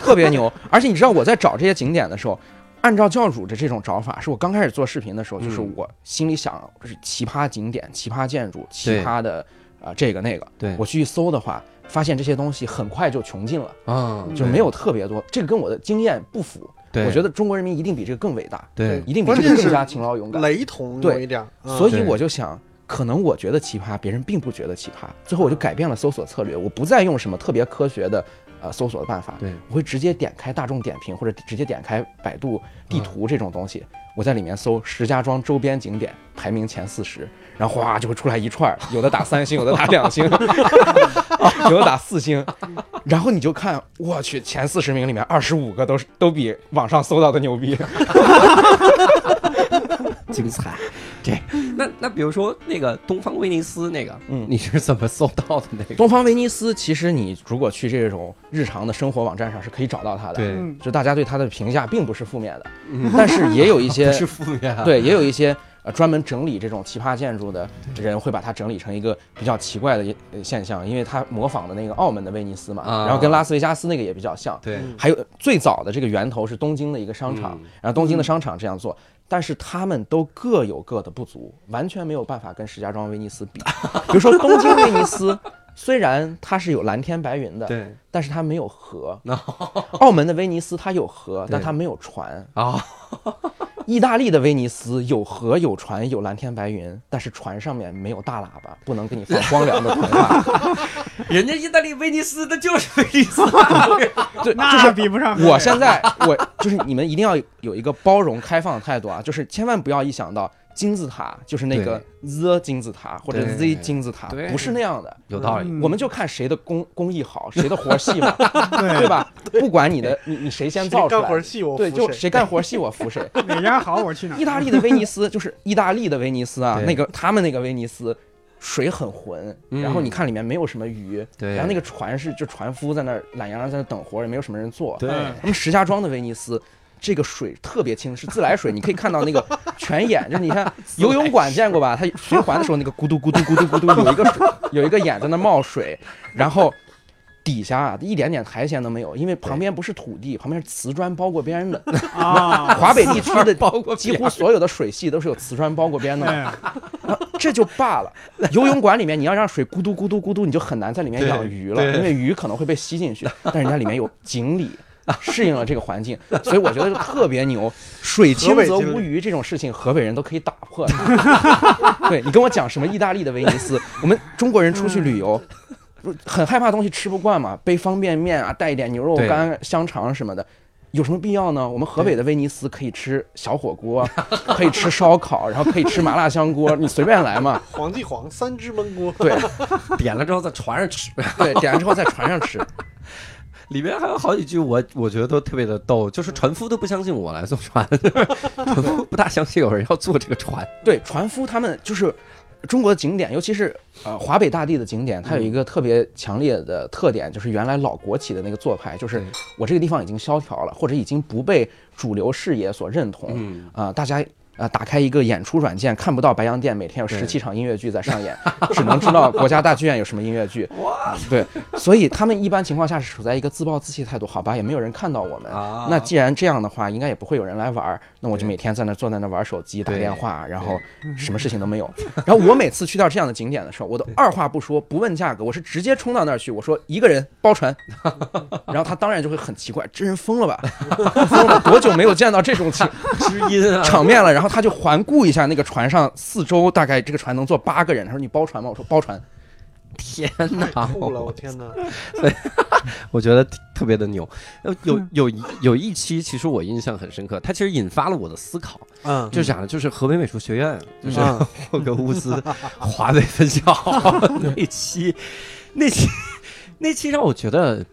特别牛。而且你知道我在找这些景点的时候。按照教主的这种找法，是我刚开始做视频的时候，就是我心里想，就是奇葩景点、奇葩建筑、奇葩的啊这个那个。对我去搜的话，发现这些东西很快就穷尽了啊，就没有特别多。这个跟我的经验不符。对，我觉得中国人民一定比这个更伟大。对，一定比这个更加勤劳勇敢。雷同对一点。所以我就想，可能我觉得奇葩，别人并不觉得奇葩。最后我就改变了搜索策略，我不再用什么特别科学的。呃，搜索的办法，对。我会直接点开大众点评或者直接点开百度地图这种东西，我在里面搜石家庄周边景点排名前四十，然后哗就会出来一串，有的打三星，有的打两星，有的打四星，然后你就看，我去前四十名里面二十五个都是都比网上搜到的牛逼，精彩。对，那那比如说那个东方威尼斯那个，嗯，你是怎么搜到的那个？东方威尼斯其实你如果去这种日常的生活网站上是可以找到它的，对，就大家对它的评价并不是负面的，但是也有一 些是负面，对，也有一些呃专门整理这种奇葩建筑的人会把它整理成一个比较奇怪的现象，因为它模仿的那个澳门的威尼斯嘛，然后跟拉斯维加斯那个也比较像，对，还有最早的这个源头是东京的一个商场，然后东京的商场这样做。但是他们都各有各的不足，完全没有办法跟石家庄威尼斯比。比如说东京威尼斯，虽然它是有蓝天白云的，对，但是它没有河。澳门的威尼斯它有河，但它没有船啊。意大利的威尼斯有河有船有蓝天白云，但是船上面没有大喇叭，不能给你放荒凉的童话。人家意大利威尼斯那就是威尼斯，对，那比不上。我现在我就是你们一定要有一个包容开放的态度啊，就是千万不要一想到。金字塔就是那个 the 金字塔或者 z 金字塔，不是那样的。有道理，我们就看谁的工工艺好，谁的活 细嘛，对吧？不管你的你你谁先造出来，干活细我对，就谁干活细我服谁。哪家好我去哪。意大利的威尼斯就是意大利的威尼斯啊，那个他们那个威尼斯水很浑，然后你看里面没有什么鱼，然后那个船是就船夫在那懒洋洋在那等活，也没有什么人坐。对，他们石家庄的威尼斯。这个水特别清，是自来水。你可以看到那个 泉眼，就是你看游泳馆见过吧？它循环的时候，那个咕嘟咕嘟咕嘟咕嘟，有一个水，有一个眼在那冒水，然后底下啊一点点苔藓都没有，因为旁边不是土地，旁边是瓷砖包过边的 啊。华北地区的几乎所有的水系都是有瓷砖包过边的，这就罢了。游泳馆里面你要让水咕嘟咕嘟咕嘟，你就很难在里面养鱼了，因为鱼可能会被吸进去。但人家里面有锦鲤。适应了这个环境，所以我觉得特别牛。水清则无鱼这种事情，河北人都可以打破。对你跟我讲什么意大利的威尼斯，我们中国人出去旅游，很害怕东西吃不惯嘛，背方便面啊，带一点牛肉干、香肠什么的。有什么必要呢？我们河北的威尼斯可以吃小火锅，可以吃烧烤，然后可以吃麻辣香锅，你随便来嘛。黄记煌三只焖锅，对，点了之后在船上吃，对，点了之后在船上吃。里面还有好几句我我觉得都特别的逗，就是船夫都不相信我来坐船，船夫不大相信有人要坐这个船。对，船夫他们就是。中国的景点，尤其是呃华北大地的景点，它有一个特别强烈的特点，就是原来老国企的那个做派，就是我这个地方已经萧条了，或者已经不被主流视野所认同，啊，大家。啊，打开一个演出软件，看不到白洋淀每天有十七场音乐剧在上演，只能知道国家大剧院有什么音乐剧。哇，对，所以他们一般情况下是处在一个自暴自弃态度。好吧，也没有人看到我们。那既然这样的话，应该也不会有人来玩儿。那我就每天在那坐在那玩手机、打电话，然后什么事情都没有。然后我每次去到这样的景点的时候，我都二话不说，不问价格，我是直接冲到那儿去，我说一个人包船。然后他当然就会很奇怪，这人疯了吧？疯了，多久没有见到这种情知音啊场面了？然后。他就环顾一下那个船上四周，大概这个船能坐八个人。他说：“你包船吗？”我说：“包船。”天哪！我天哪！我觉得特别的牛。有有有一期，其实我印象很深刻，它其实引发了我的思考。嗯，就是啥呢？就是河北美术学院，就是霍格沃斯华北分校 那期，那期那期让我觉得。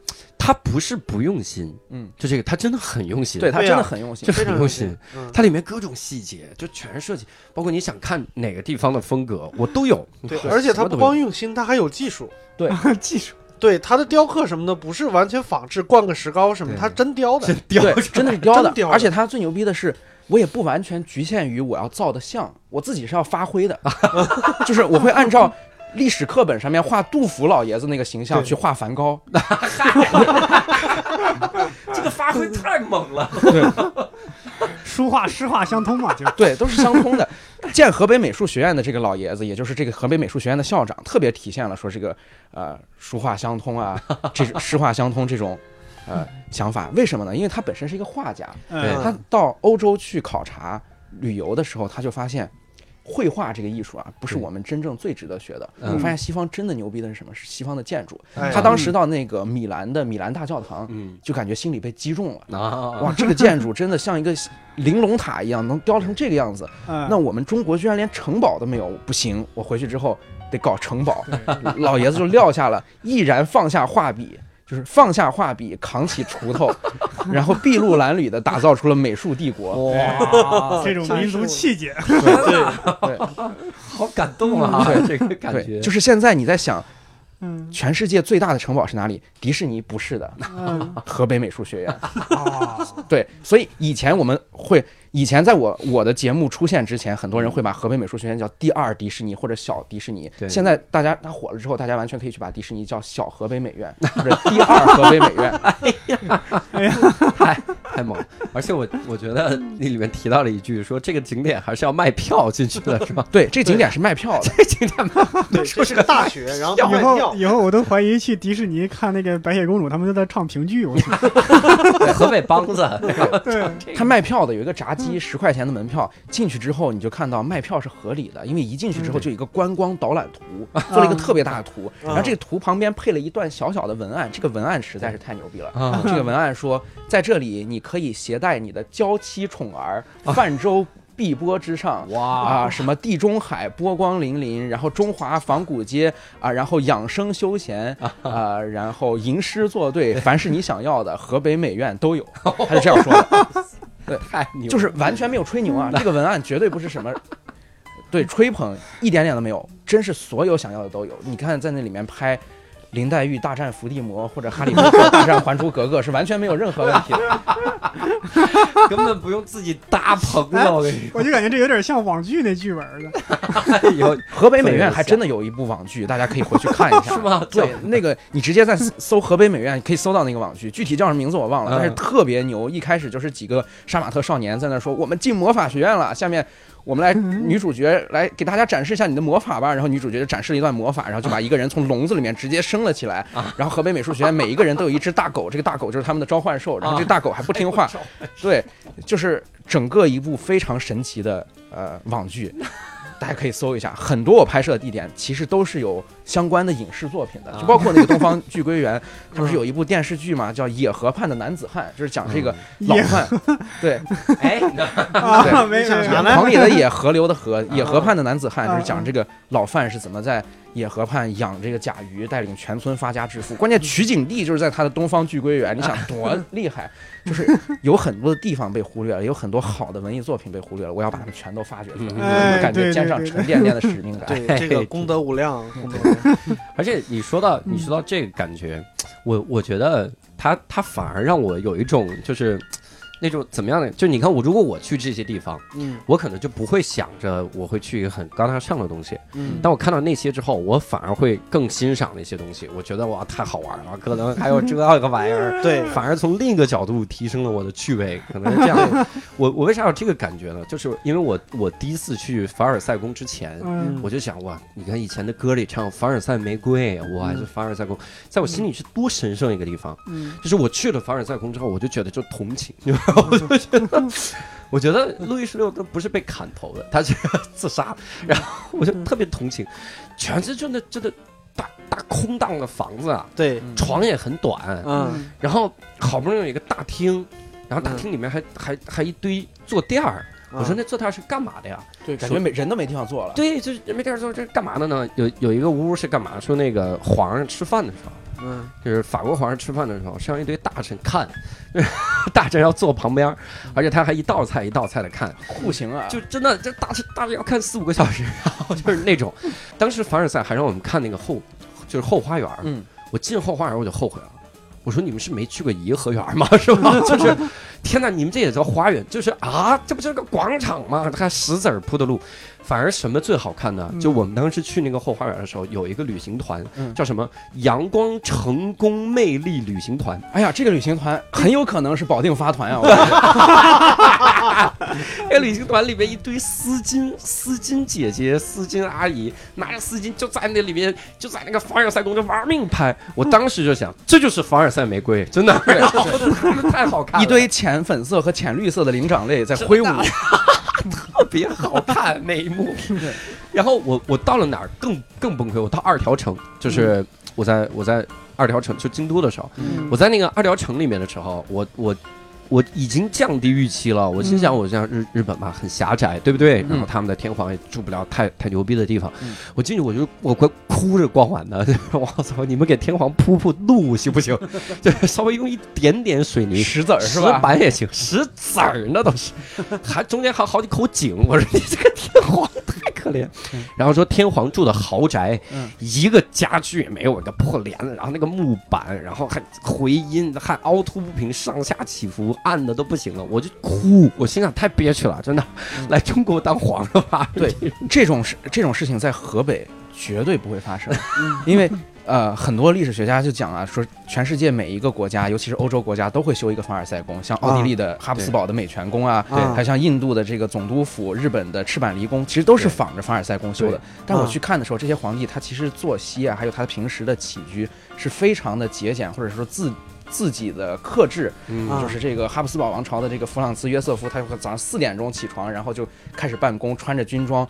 他不是不用心，嗯，就这个，他真的很用心，对他真的很用心，非常用心。它里面各种细节就全是设计，包括你想看哪个地方的风格，我都有。对，而且他不光用心，他还有技术。对，技术。对，他的雕刻什么的不是完全仿制，灌个石膏什么，他真雕的，真雕，真的是 雕的。而且他最牛逼的是，我也不完全局限于我要造的像，我自己是要发挥的，就是我会按照。历史课本上面画杜甫老爷子那个形象去画梵高，这个发挥太猛了。对，书画诗画相通嘛，就对，都是相通的。建河北美术学院的这个老爷子，也就是这个河北美术学院的校长，特别体现了说这个呃书画相通啊，这诗画相通这种呃想法。为什么呢？因为他本身是一个画家，他到欧洲去考察旅游的时候，他就发现。绘画这个艺术啊，不是我们真正最值得学的。我发现西方真的牛逼的是什么？是西方的建筑。他当时到那个米兰的米兰大教堂，就感觉心里被击中了。哇，这个建筑真的像一个玲珑塔一样，能雕成这个样子。那我们中国居然连城堡都没有，不行！我回去之后得搞城堡。老爷子就撂下了，毅然放下画笔。就是放下画笔，扛起锄头，然后筚路蓝缕的打造出了美术帝国。哇，这种民族气节，对对，好感动啊！对 这个感觉，就是现在你在想，嗯，全世界最大的城堡是哪里？迪士尼不是的，河北美术学院。对，所以以前我们会。以前在我我的节目出现之前，很多人会把河北美术学院叫第二迪士尼或者小迪士尼。现在大家它火了之后，大家完全可以去把迪士尼叫小河北美院或者第二河北美院。哎呀，哎呀，太太猛！而且我我觉得那里面提到了一句，说这个景点还是要卖票进去的，是吧？对，这景点是卖票的。这景点卖，说是个大学，然后以后以后我都怀疑去迪士尼看那个白雪公主，他们都在唱评剧。我 河北梆子，对，他卖票的有一个闸机。十块钱的门票进去之后，你就看到卖票是合理的，因为一进去之后就有一个观光导览图，做了一个特别大的图，然后这个图旁边配了一段小小的文案，这个文案实在是太牛逼了。这个文案说，在这里你可以携带你的娇妻宠儿，泛舟碧波之上，哇啊，什么地中海波光粼粼，然后中华仿古街啊，然后养生休闲 啊，然后吟诗作对，凡是你想要的，河北美院都有。他是这样说的。对，太牛，就是完全没有吹牛啊！这个文案绝对不是什么，对吹捧一点点都没有，真是所有想要的都有。你看在那里面拍。林黛玉大战伏地魔，或者哈利波特大战还珠格格，是完全没有任何问题的，根本不用自己搭棚了。我跟你说，我就感觉这有点像网剧那剧本的。有 河北美院还真的有一部网剧，大家可以回去看一下。是吗？对，那个你直接在搜河北美院，可以搜到那个网剧，具体叫什么名字我忘了，但是特别牛。一开始就是几个杀马特少年在那说：“我们进魔法学院了。”下面。我们来女主角来给大家展示一下你的魔法吧。然后女主角就展示了一段魔法，然后就把一个人从笼子里面直接升了起来。然后河北美术学院每一个人都有一只大狗，这个大狗就是他们的召唤兽。然后这大狗还不听话，对，就是整个一部非常神奇的呃网剧。大家可以搜一下，很多我拍摄的地点其实都是有相关的影视作品的，就包括那个东方巨龟园，它不是有一部电视剧嘛，叫《野河畔的男子汉》，就是讲这个老汉，对，哎，对，没想啥呢狂野的野，河流的河，野河畔的男子汉，就是讲这个老范是怎么在野河畔养这个甲鱼，带领全村发家致富。关键取景地就是在他的东方巨龟园，你想多 厉害？就是有很多的地方被忽略了，有很多好的文艺作品被忽略了，我要把它们全都发掘出来，感觉肩上沉甸甸的使命感。对，这个 功德无量，功德无量。而且你说到你说到这个感觉，我我觉得他他反而让我有一种就是那种怎么样的？就你看我如果我去这些地方，嗯我可能就不会想着我会去一个很高大上的东西。嗯，但我看到那些之后，我反而会更欣赏那些东西。我觉得哇，太好玩了，可能还有这个 玩意儿。对，反而从另一个角度提升了我的趣味，可能是这样。我我为啥有这个感觉呢？就是因为我我第一次去凡尔赛宫之前，嗯，我就想哇，你看以前的歌里唱凡尔赛玫瑰，哇，这凡尔赛宫，在我心里是多神圣一个地方。嗯就是我去了凡尔赛宫之后，我就觉得就同情，你知道吗我就觉得，我觉得路易十六都不是被砍头的，他是自杀，然后我就特别同情，全是就那真的大大空荡的房子啊，对，床也很短，嗯然后好不容易有一个大厅，然后大厅里面还还还一堆坐垫儿。我说那坐垫儿是干嘛的呀？对，感觉没人都没地方坐了。对，就是没地方坐，这是干嘛的呢？有有一个屋是干嘛？说那个皇上吃饭的时候，嗯就是法国皇上吃饭的时候，是让一堆大臣看，大臣要坐旁边，而且他还一道菜一道菜的看，酷刑啊！就真的这大臣大臣要看四五个小时，然 后就是那种。当时凡尔赛还让我们看那个后，就是后花园。嗯，我进后花园我就后悔了，我说你们是没去过颐和园吗？是吧？就是，天哪，你们这也叫花园？就是啊，这不就是个广场吗？还石子儿铺的路，反而什么最好看呢？嗯就我们当时去那个后花园的时候，有一个旅行团，嗯叫什么阳光成功魅力旅行团。哎呀，这个旅行团很有可能是保定发团啊！我感觉 那个旅行团里面一堆丝巾、丝巾姐姐、丝巾阿姨，拿着丝巾就在那里面，就在那个凡尔赛宫就玩命拍。我当时就想，这就是凡尔赛玫瑰，真的，太好看了，一堆浅粉色和浅绿色的灵长类在挥舞。特别好看那一幕。然后我我到了哪儿更更崩溃？我到二条城，就是我在我在二条城就京都的时候，嗯我在那个二条城里面的时候，我我。我已经降低预期了，我心想，我像日日本嘛，很狭窄，对不对？嗯然后他们的天皇也住不了太太牛逼的地方嗯。我进去我就我快哭着光环的，我操！你们给天皇铺铺路行不行？就是稍微用一点点水泥，石子儿是石？板也行，石子儿那都是，还中间还好几口井。我说你这个天皇太可怜。然后说天皇住的豪宅，嗯一个家具也没有，一个破帘子，然后那个木板，然后还回音，还凹凸不平，上下起伏，暗的都不行了，我就哭。我心想太憋屈了，真的，来中国当皇上吧。对这种事这种事情在河北绝对不会发生，因为呃，很多历史学家就讲啊，说全世界每一个国家，尤其是欧洲国家，都会修一个凡尔赛宫，像奥地利的哈布斯堡的美泉宫啊，对还像印度的这个总督府、日本的赤坂离宫，其实都是仿着凡尔赛宫修的。但我啊去看的时候，这些皇帝他其实作息啊，还有他平时的起居是非常的节俭，或者说自自己的克制，嗯啊就是这个哈布斯堡王朝的这个弗朗茨约瑟夫，他会早上四点钟起床，然后就开始办公，穿着军装。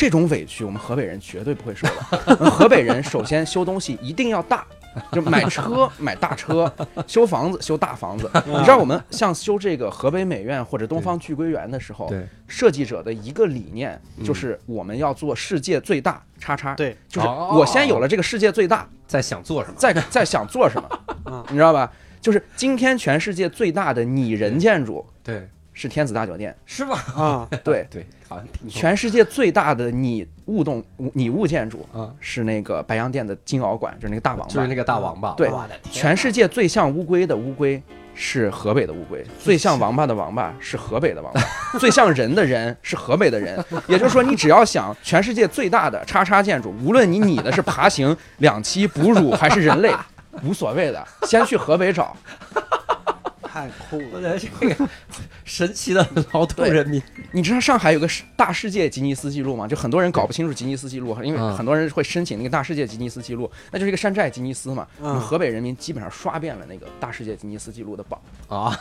这种委屈，我们河北人绝对不会受的。河北人首先修东西一定要大，就买车 买大车，修房子修大房子。你知道我们像修这个河北美院或者东方巨龟园的时候，设计者的一个理念就是我们要做世界最大叉叉。对，就是哦我先有了这个世界最大，在想做什么？再再想做什么嗯，你知道吧？就是今天全世界最大的拟人建筑对，是天子大酒店，是吧？啊，对，对，全世界最大的拟物动拟物建筑啊，是那个白洋淀的金鳌馆，就是那个大王八。就是那个大王八。对全世界最像乌龟的乌龟是河北的乌龟，最像王八的王八是河北的王八，最像人的人是河北的人。也就是说，你只要想全世界最大的叉叉建筑，无论你拟的是爬行、两栖、哺乳还是人类，无所谓的，先去河北找。太酷了。我觉得这个神奇的劳动人民。你知道上海有个大世界吉尼斯纪录吗？就很多人搞不清楚吉尼斯纪录，因为很多人会申请那个大世界吉尼斯纪录，那就是一个山寨吉尼斯嘛。我们河北人民基本上刷遍了那个大世界吉尼斯纪录的榜啊！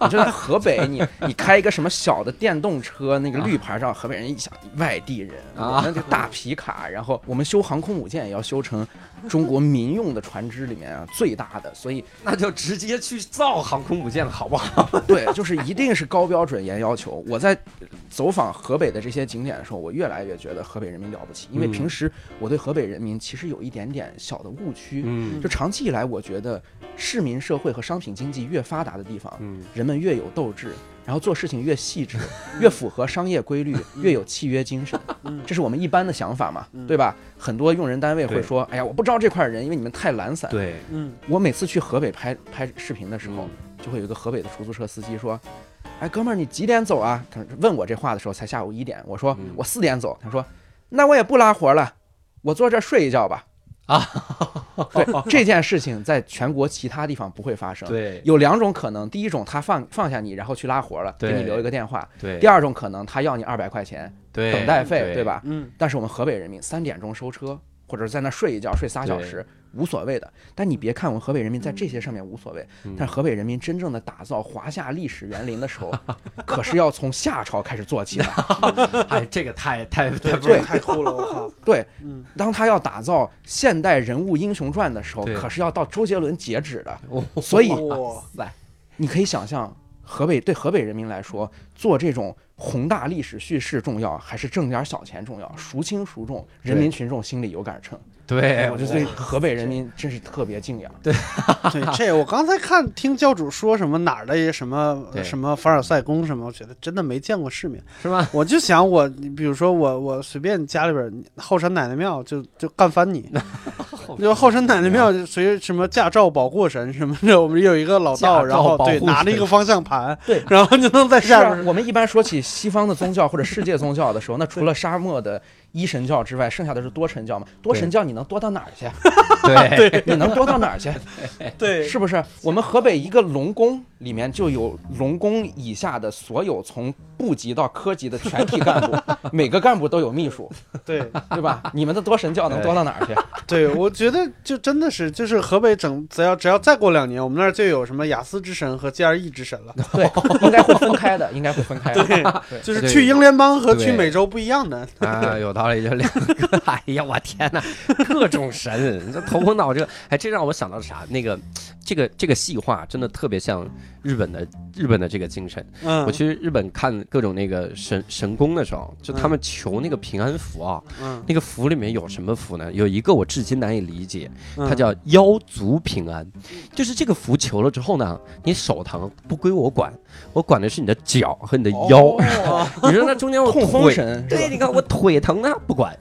你就在河北，你你开一个什么小的电动车，那个绿牌上，河北人一想，外地人啊，那个大皮卡，然后我们修航空母舰也要修成中国民用的船只里面啊最大的，所以 那就直接去造航空母舰，好不好？对，就是一定是高标准严要求。我在。走访河北的这些景点的时候，我越来越觉得河北人民了不起。因为平时我对河北人民其实有一点点小的误区，就长期以来，我觉得市民社会和商品经济越发达的地方，人们越有斗志，然后做事情越细致，越符合商业规律，越有契约精神。这是我们一般的想法嘛，对吧？很多用人单位会说：“哎呀，我不招这块人，因为你们太懒散。”对，嗯，我每次去河北拍拍视频的时候，就会有一个河北的出租车司机说。哎，哥们儿，你几点走啊？他问我这话的时候才下午一点。我说我四点走。他说，那我也不拉活了，我坐这睡一觉吧。啊，对，这件事情在全国其他地方不会发生。对，有两种可能：第一种，他放放下你，然后去拉活了，给你留一个电话；对，第二种可能，他要你二百块钱等待费，对吧？嗯。但是我们河北人民三点钟收车，或者在那睡一觉，睡仨小时。无所谓的，但你别看我们河北人民在这些上面无所谓，但河北人民真正的打造华夏历史园林的时候，可是要从夏朝开始做起的。哎，这个太太太对，太酷了，我靠！对，当他要打造现代人物英雄传的时候，可是要到周杰伦截止的。所以，哇塞，你可以想象，河北对河北人民来说，做这种宏大历史叙事重要，还是挣点小钱重要？孰轻孰重，人民群众心里有杆秤。对，我就对河北人民真是特别敬仰。对，对，这我刚才看听教主说什么哪儿的什么什么凡尔赛宫什么，我觉得真的没见过世面，是吗？我就想我，比如说我我随便家里边后山奶奶庙就就干翻你，就后山奶奶庙随什么驾照保过神什么的，我们有一个老道，然后对拿着一个方向盘，对，然后就能在下面。我们一般说起西方的宗教或者世界宗教的时候，那除了沙漠的。一神教之外，剩下的是多神教嘛？多神教你能多到哪儿去？对，你能多到哪儿去？对，是不是？我们河北一个龙宫里面就有龙宫以下的所有从部级到科级的全体干部，每个干部都有秘书，对对吧？你们的多神教能多到哪儿去？对，我觉得就真的是，就是河北整，只要只要再过两年，我们那儿就有什么雅思之神和 GRE 之神了。对，应该会分开的，应该会分开。对，就是去英联邦和去美洲不一样的。啊，有道理，就两个。哎呀，我天哪，各种神，这头昏脑热。哎，这让我想到啥？那个，这个这个细化真的特别像日本的日本的这个精神。嗯，我去日本看各种那个神神功的时候，就他们求那个平安符啊。嗯，那个符里面有什么符呢？有一个我至今难以理解，它叫腰足平安。就是这个符求了之后呢，你手疼不归我管，我管的是你的脚和你的腰。你说那中间我痛风神，对，你看我腿疼呢不管，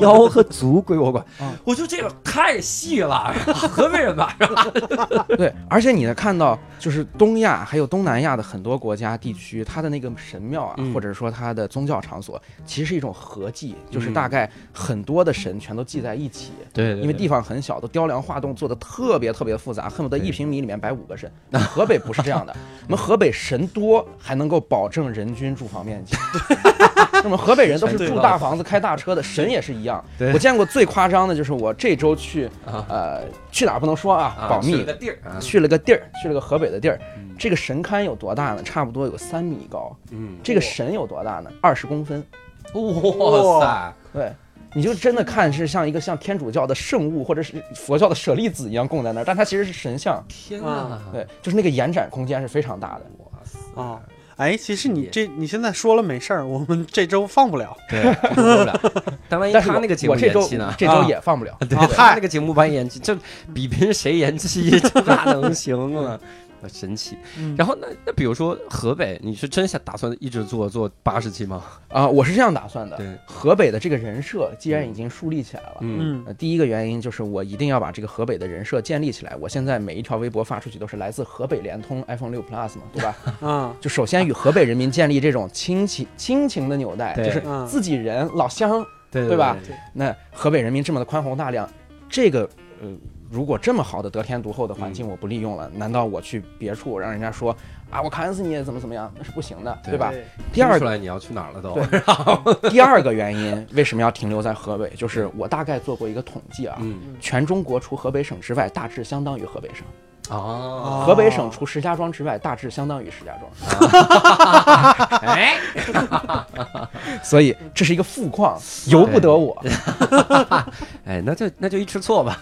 腰和足归我管。我就这个太细了，河北人吧？对，而且你能看到，就是东亚还有东南亚的很多国家地区，它的那个神庙啊，或者说它的宗教场所，其实是一种合祭，就是大概很多的神全都祭在一起。对，因为地方很小，都雕梁画栋做的特别特别复杂，恨不得一平米里面摆五个神。那河北不是这样的，我们河北神多，还能够保证人均住房面积。那么河北人都是住大房子、开大车的，神也是一样。我见过最夸张的就是我这周去，呃，去哪儿不能说啊，保密。去了个地儿，去了个河北的地儿。这个神龛有多大呢？差不多有三米高。嗯，这个神有多大呢？二十公分。哇塞！对。你就真的看是像一个像天主教的圣物，或者是佛教的舍利子一样供在那儿，但它其实是神像。天啊！对，就是那个延展空间是非常大的。哇塞！啊，哎，其实你这你现在说了没事儿，我们这周放不了。对，放不了。但万一他那个节目延期呢？这周也放不了。对，他那个节目把延期，这比拼谁延期，这哪能行啊？神奇，然后那那比如说河北，你是真想打算一直做做八十期吗？啊，我是这样打算的。对，河北的这个人设既然已经树立起来了，嗯，第一个原因就是我一定要把这个河北的人设建立起来。我现在每一条微博发出去都是来自河北联通 iPhone 六 Plus 嘛，对吧？啊，就首先与河北人民建立这种亲情亲情的纽带，就是自己人老乡，对吧？那河北人民这么的宽宏大量，这个呃。如果这么好的得天独厚的环境我不利用了，难道我去别处让人家说啊我砍死你怎么怎么样？那是不行的，对吧？第二出来你要去哪儿了都。第二个原因为什么要停留在河北？就是我大概做过一个统计啊，全中国除河北省之外，大致相当于河北省。哦，河北省除石家庄之外，大致相当于石家庄。哎，所以这是一个富矿，由不得我。哎，那就那就一吃错吧。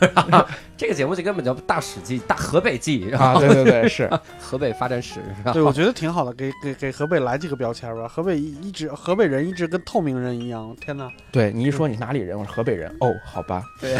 这个节目就根本叫大史记、大河北记啊！对对对，是 河北发展史。对，我觉得挺好的，给给给河北来几个标签吧。河北一直河北人一直跟透明人一样。天哪！对你一说你哪里人，我说河北人。哦，好吧。对。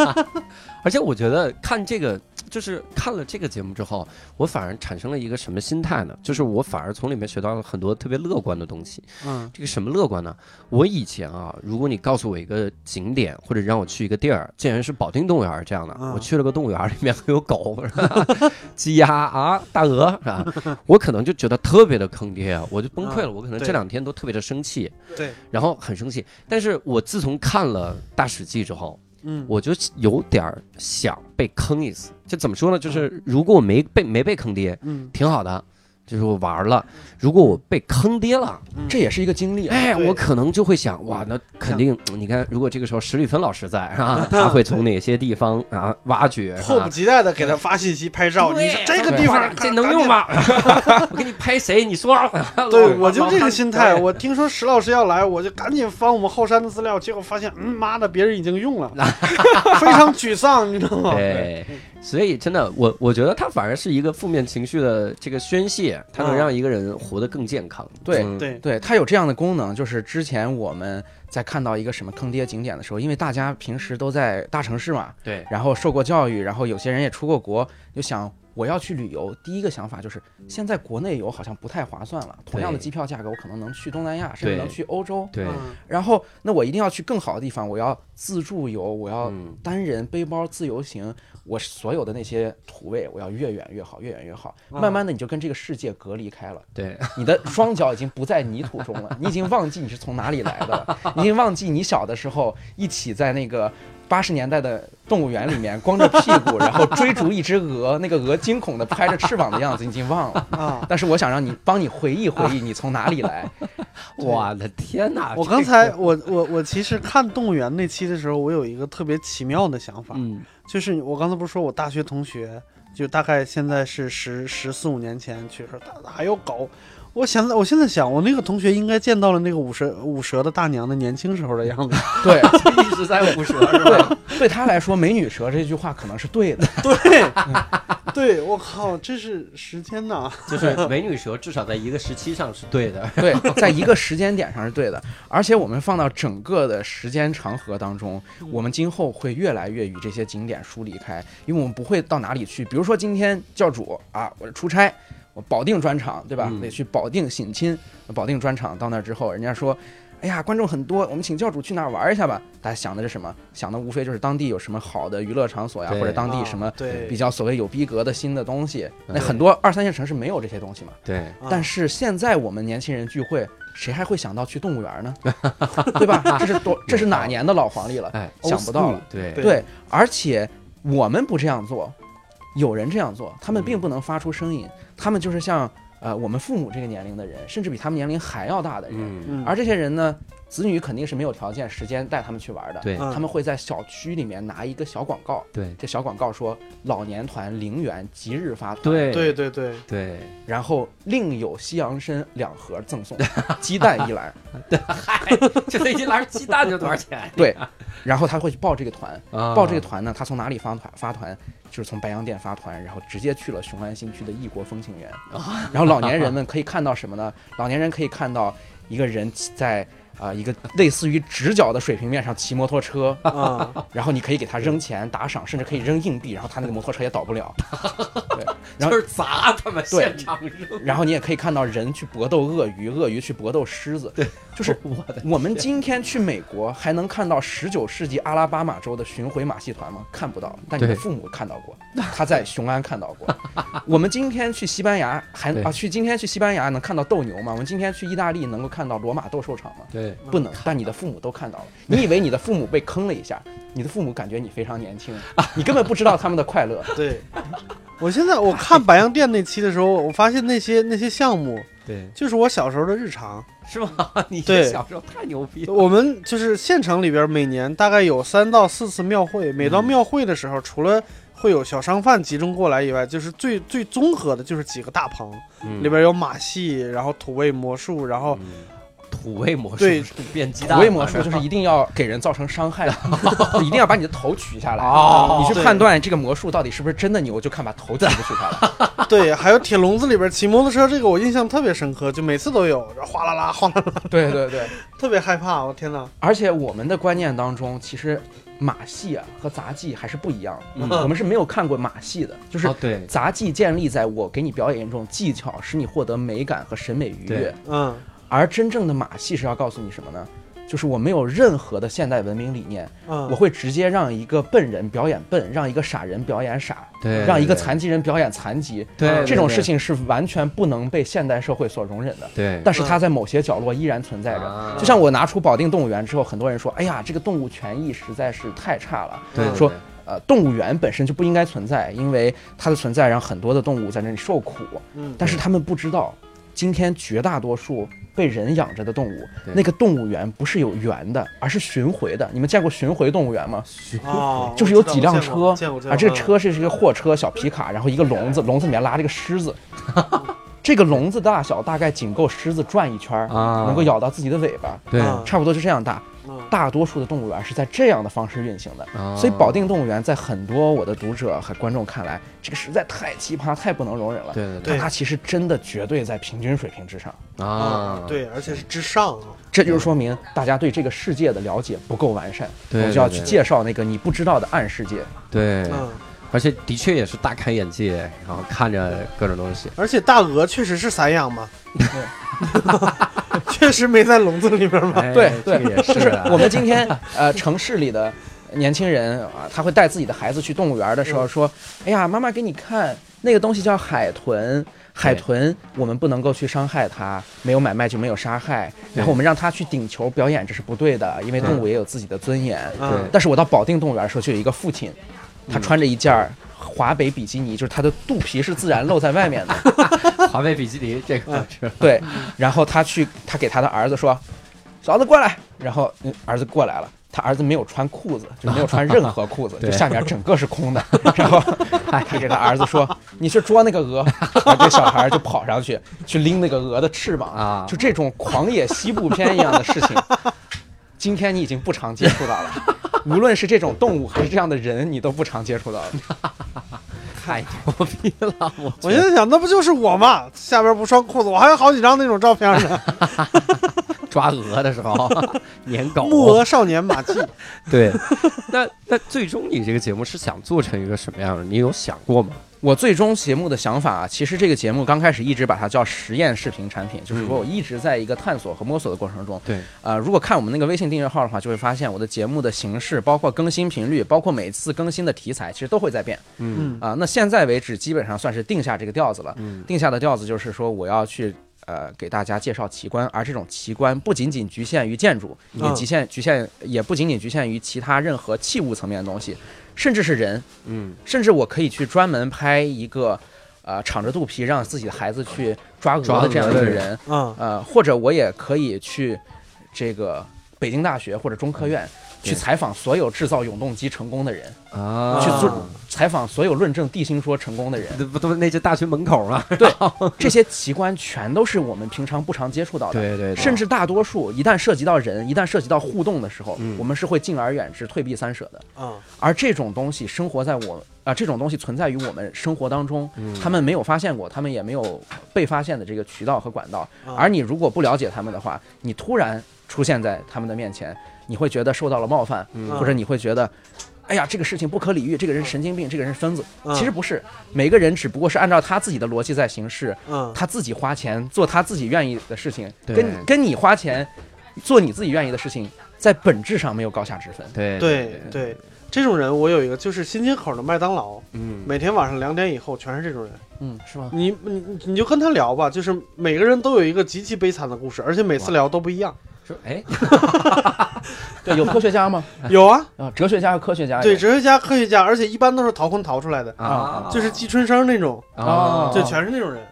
而且我觉得看这个。就是看了这个节目之后，我反而产生了一个什么心态呢？就是我反而从里面学到了很多特别乐观的东西。嗯，这个什么乐观呢？我以前啊，如果你告诉我一个景点，或者让我去一个地儿，竟然是保定动物园这样的，我去了个动物园，里面还有狗、鸡鸭啊、大鹅，是吧？我可能就觉得特别的坑爹，我就崩溃了。我可能这两天都特别的生气。对，然后很生气。但是我自从看了《大史记》之后。嗯，我就有点想被坑一次，就怎么说呢？就是如果我没被没被坑爹，嗯，挺好的。就是我玩了，如果我被坑爹了，这也是一个经历。哎，我可能就会想，哇，那肯定，你看，如果这个时候史蒂芬老师在啊，他会从哪些地方啊挖掘？迫不及待的给他发信息拍照。你这个地方这能用吗？我给你拍谁？你说。对，我就这个心态。我听说史老师要来，我就赶紧翻我们后山的资料，结果发现，嗯，妈的，别人已经用了，非常沮丧，你知道吗？对。所以真的，我我觉得它反而是一个负面情绪的这个宣泄，它能让一个人活得更健康。对对对，它有这样的功能。就是之前我们在看到一个什么坑爹景点的时候，因为大家平时都在大城市嘛，对，然后受过教育，然后有些人也出过国，就想我要去旅游。第一个想法就是，现在国内游好像不太划算了。同样的机票价格，我可能能去东南亚，甚至能去欧洲。对，然后那我一定要去更好的地方，我要自助游，我要单人背包自由行。我所有的那些土味，我要越远越好，越远越好。慢慢的，你就跟这个世界隔离开了。对，你的双脚已经不在泥土中了，你已经忘记你是从哪里来的了，你已经忘记你小的时候一起在那个八十年代的动物园里面光着屁股，然后追逐一只鹅，那个鹅惊恐的拍着翅膀的样子，已经忘了。啊！但是我想让你帮你回忆回忆，你从哪里来？我的天哪！我刚才我我我其实看动物园那期的时候，我有一个特别奇妙的想法。嗯。就是我刚才不是说我大学同学，就大概现在是十十四五年前去说他还有狗，我现在我现在想，我那个同学应该见到了那个五蛇五蛇的大娘的年轻时候的样子，对，一直在五蛇是吧？对他来说，美女蛇这句话可能是对的，对。对，我靠，这是时间呐！就是美女蛇至少在一个时期上是对的，对，在一个时间点上是对的。而且我们放到整个的时间长河当中，我们今后会越来越与这些景点疏离开，因为我们不会到哪里去。比如说今天教主啊，我出差，我保定专场，对吧？得去保定省亲，保定专场到那之后，人家说。哎呀，观众很多，我们请教主去哪儿玩一下吧？大家想的是什么？想的无非就是当地有什么好的娱乐场所呀，或者当地什么比较所谓有逼格的新的东西。那很多二三线城市没有这些东西嘛。对。但是现在我们年轻人聚会，谁还会想到去动物园呢？对吧？这是多，这是哪年的老黄历了？哎，想不到了。对对。而且我们不这样做，有人这样做，他们并不能发出声音，他们就是像。呃，我们父母这个年龄的人，甚至比他们年龄还要大的人，而这些人呢，子女肯定是没有条件、时间带他们去玩的。对，他们会在小区里面拿一个小广告。对，这小广告说老年团零元即日发团。对，对，对，对，对。然后另有西洋参两盒赠送，鸡蛋一篮。嗨，就这一篮鸡蛋就多少钱？对，然后他会去报这个团，报这个团呢，他从哪里发团？发团。就是从白洋淀发团，然后直接去了雄安新区的异国风情园，然后老年人们可以看到什么呢？老年人可以看到一个人在。啊，一个类似于直角的水平面上骑摩托车啊，然后你可以给他扔钱打赏，甚至可以扔硬币，然后他那个摩托车也倒不了。对，然后就是砸他们现场扔。然后你也可以看到人去搏斗鳄鱼，鳄鱼去搏斗狮子。对，就是我的。我们今天去美国还能看到十九世纪阿拉巴马州的巡回马戏团吗？看不到。但你的父母看到过，他在雄安看到过。我们今天去西班牙还啊去今天去西班牙能看到斗牛吗？我们今天去意大利能够看到罗马斗兽场吗？对。对，不能，但你的父母都看到了。你以为你的父母被坑了一下，你的父母感觉你非常年轻，你根本不知道他们的快乐。对，我现在我看白洋淀那期的时候，我发现那些那些项目，对，就是我小时候的日常。是吗？你对小时候太牛逼了。我们就是县城里边每年大概有三到四次庙会，每到庙会的时候，除了会有小商贩集中过来以外，就是最最综合的，就是几个大棚，嗯里边有马戏，然后土味魔术，然后嗯土味魔术对是变鸡蛋，土味魔术就是一定要给人造成伤害的，一定要把你的头取下来。哦你去判断这个魔术到底是不是真的牛，就看把头取不取下来。对，还有铁笼子里边骑摩托车，这个我印象特别深刻，就每次都有，然后哗啦啦哗啦啦，对对对，特别害怕，我天哪！而且我们的观念当中，其实马戏啊和杂技还是不一样的。嗯我们是没有看过马戏的，就是杂技建立在我给你表演一种技巧，使你获得美感和审美愉悦。嗯而真正的马戏是要告诉你什么呢？就是我没有任何的现代文明理念，嗯，我会直接让一个笨人表演笨，让一个傻人表演傻，对，让一个残疾人表演残疾。对对对这种事情是完全不能被现代社会所容忍的。对，但是它在某些角落依然存在着。啊就像我拿出保定动物园之后，很多人说：“哎呀，这个动物权益实在是太差了。对嗯说呃，动物园本身就不应该存在，因为它的存在让很多的动物在那里受苦。嗯，但是他们不知道，今天绝大多数被人养着的动物，那个动物园不是有园的，而是巡回的。你们见过巡回动物园吗？哦，就是有几辆车啊，这个车是一个货车小皮卡，然后一个笼子，笼子里面拉着个狮子。这个笼子大小大概仅够狮子转一圈儿，啊，能够咬到自己的尾巴，对嗯差不多就这样大。嗯。大多数的动物园是在这样的方式运行的，啊。所以保定动物园在很多我的读者和观众看来，这个实在太奇葩、太不能容忍了。对对对。它其实真的绝对在平均水平之上，啊，对，而且是之上啊，这就是说明大家对这个世界的了解不够完善。对我就要去介绍那个你不知道的暗世界。对，嗯，而且的确也是大开眼界，然后看着各种东西，而且大鹅确实是散养嘛，确实没在笼子里边嘛，哎对对这个也就是啊。我们今天呃城市里的年轻人啊，他会带自己的孩子去动物园的时候说：“哎呀，妈妈给你看那个东西叫海豚。”海豚，我们不能够去伤害它，没有买卖就没有杀害。然后我们让它去顶球表演，这是不对的，因为动物也有自己的尊严。嗯但是我到保定动物园的时候，就有一个父亲，他穿着一件儿华北比基尼，就是他的肚皮是自然露在外面的。华北比基尼这个是对，然后他去，他给他的儿子说：“嫂子过来。”然后嗯儿子过来了，他儿子没有穿裤子，就没有穿任何裤子，就下面整个是空的。然后他给他儿子说：“你去捉那个鹅。”然后这小孩就跑上去去拎那个鹅的翅膀啊就这种狂野西部片一样的事情，今天你已经不常接触到了。无论是这种动物还是这样的人，你都不常接触到了。太牛逼了，我我现在想，那不就是我吗？下边不穿裤子，我还有好几张那种照片呢。抓鹅的时候撵狗，木鹅少年马季，对，那那最终你这个节目是想做成一个什么样的？你有想过吗？我最终节目的想法啊，其实这个节目刚开始一直把它叫实验视频产品，就是说我一直在一个探索和摸索的过程中。对，呃，如果看我们那个微信订阅号的话，就会发现我的节目的形式，包括更新频率，包括每次更新的题材，其实都会在变。嗯啊、那现在为止基本上算是定下这个调子了。嗯定下的调子就是说，我要去呃给大家介绍奇观，而这种奇观不仅仅局限于建筑，也嗯局限局限，也不仅仅局限于其他任何器物层面的东西，甚至是人。嗯。甚至我可以去专门拍一个，呃，敞着肚皮让自己的孩子去抓抓鹅的这样一个人，嗯。呃，或者我也可以去这个北京大学或者中科院去采访所有制造永动机成功的人，啊，去做采访所有论证地心说成功的人，那 不都那些大学门口吗？对这些奇观全都是我们平常不常接触到的。对对，甚至大多数一旦涉及到人，一旦涉及到互动的时候，嗯我们是会敬而远之、退避三舍的。嗯而这种东西生活在我啊、这种东西存在于我们生活当中，嗯他们没有发现过，他们也没有被发现的这个渠道和管道。嗯而你如果不了解他们的话，你突然出现在他们的面前，你会觉得受到了冒犯，嗯或者你会觉得。哎呀，这个事情不可理喻，这个人神经病，这个人是疯子。嗯其实不是，每个人只不过是按照他自己的逻辑在行事，嗯他自己花钱做他自己愿意的事情，跟跟你花钱做你自己愿意的事情，在本质上没有高下之分。对对对，这种人我有一个，就是新街口的麦当劳，嗯每天晚上两点以后全是这种人。嗯，是吗？你你你就跟他聊吧，就是每个人都有一个极其悲惨的故事，而且每次聊都不一样。说哎，对，有科学家吗？有啊，啊，哲学家和科学家。对，哲学家、科学家，而且一般都是逃婚逃出来的，啊，就是季春生那种，啊对，全是那种人。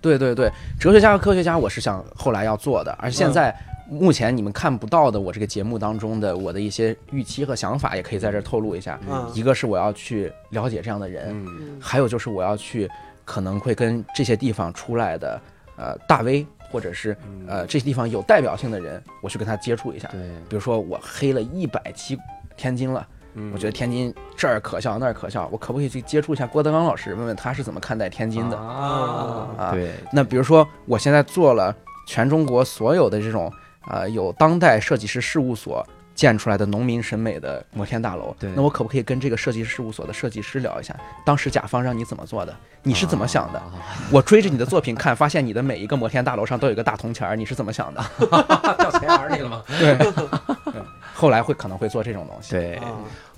对对对，哲学家和科学家，我是想后来要做的，而现在。目前你们看不到的，我这个节目当中的我的一些预期和想法，也可以在这儿透露一下。嗯一个是我要去了解这样的人，嗯还有就是我要去可能会跟这些地方出来的呃大 V，或者是呃这些地方有代表性的人，我去跟他接触一下。对，比如说我黑了一百期天津了，嗯。我觉得天津这儿可笑那儿可笑，我可不可以去接触一下？郭德纲老师，问问他是怎么看待天津的？啊，啊对，那比如说我现在做了全中国所有的这种呃有当代设计师事务所建出来的农民审美的摩天大楼，对那我可不可以跟这个设计事务所的设计师聊一下，当时甲方让你怎么做的，你是怎么想的？啊我追着你的作品看，发现你的每一个摩天大楼上都有一个大铜钱儿，你是怎么想的？掉钱眼里了吗？对，对后来会可能会做这种东西。对，啊，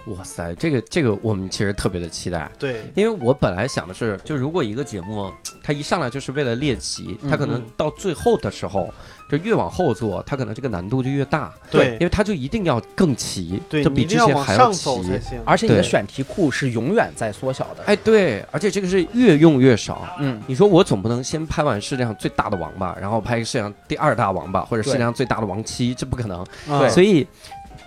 哇塞，这个这个我们其实特别的期待。对，因为我本来想的是，就如果一个节目它一上来就是为了猎奇，他可能嗯到最后的时候，就越往后做，它可能这个难度就越大，对因为它就一定要更齐，对，就比之前还要齐。而且你的选题库是永远在缩小的。哎，对，而且这个是越用越少。嗯，你说我总不能先拍完世界上最大的王八，然后拍世界上第二大王八，或者世界上最大的王七，这不可能。啊对所以，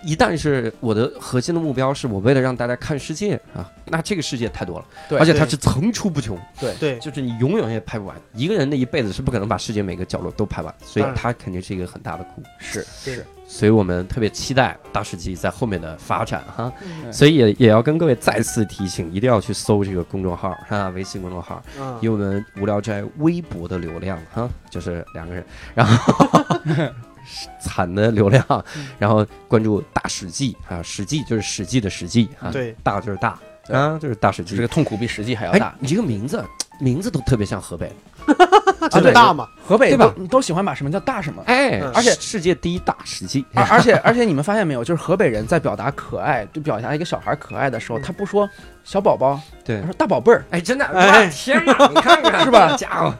一旦是我的核心的目标是我为了让大家看世界啊，那这个世界太多了，而且它是层出不穷，对。对，就是你永远也拍不完。一个人的一辈子是不可能把世界每个角落都拍完，所以它肯定是一个很大的苦。是是，所以我们特别期待大世纪在后面的发展哈，嗯。所以也也要跟各位再次提醒，一定要去搜这个公众号啊，微信公众号，嗯。以我们无聊斋微博的流量哈，就是两个人，然后 惨的流量，然后关注大史记啊，史记就是史记的史记啊，对，大就是大啊，就是大史记这。个痛苦比史记还要哎大，。你这个名字名字都特别像河北，啊对。个大嘛，河北对吧？都都喜欢把什么叫大什么。哎。嗯，而且世界第一大史记，而而且而且你们发现没有，就是河北人在表达可爱，就表达一个小孩可爱的时候，他不说小宝宝，对。他，说大宝贝儿，哎，真的，哎。哇天哪，你看看。是吧？家伙，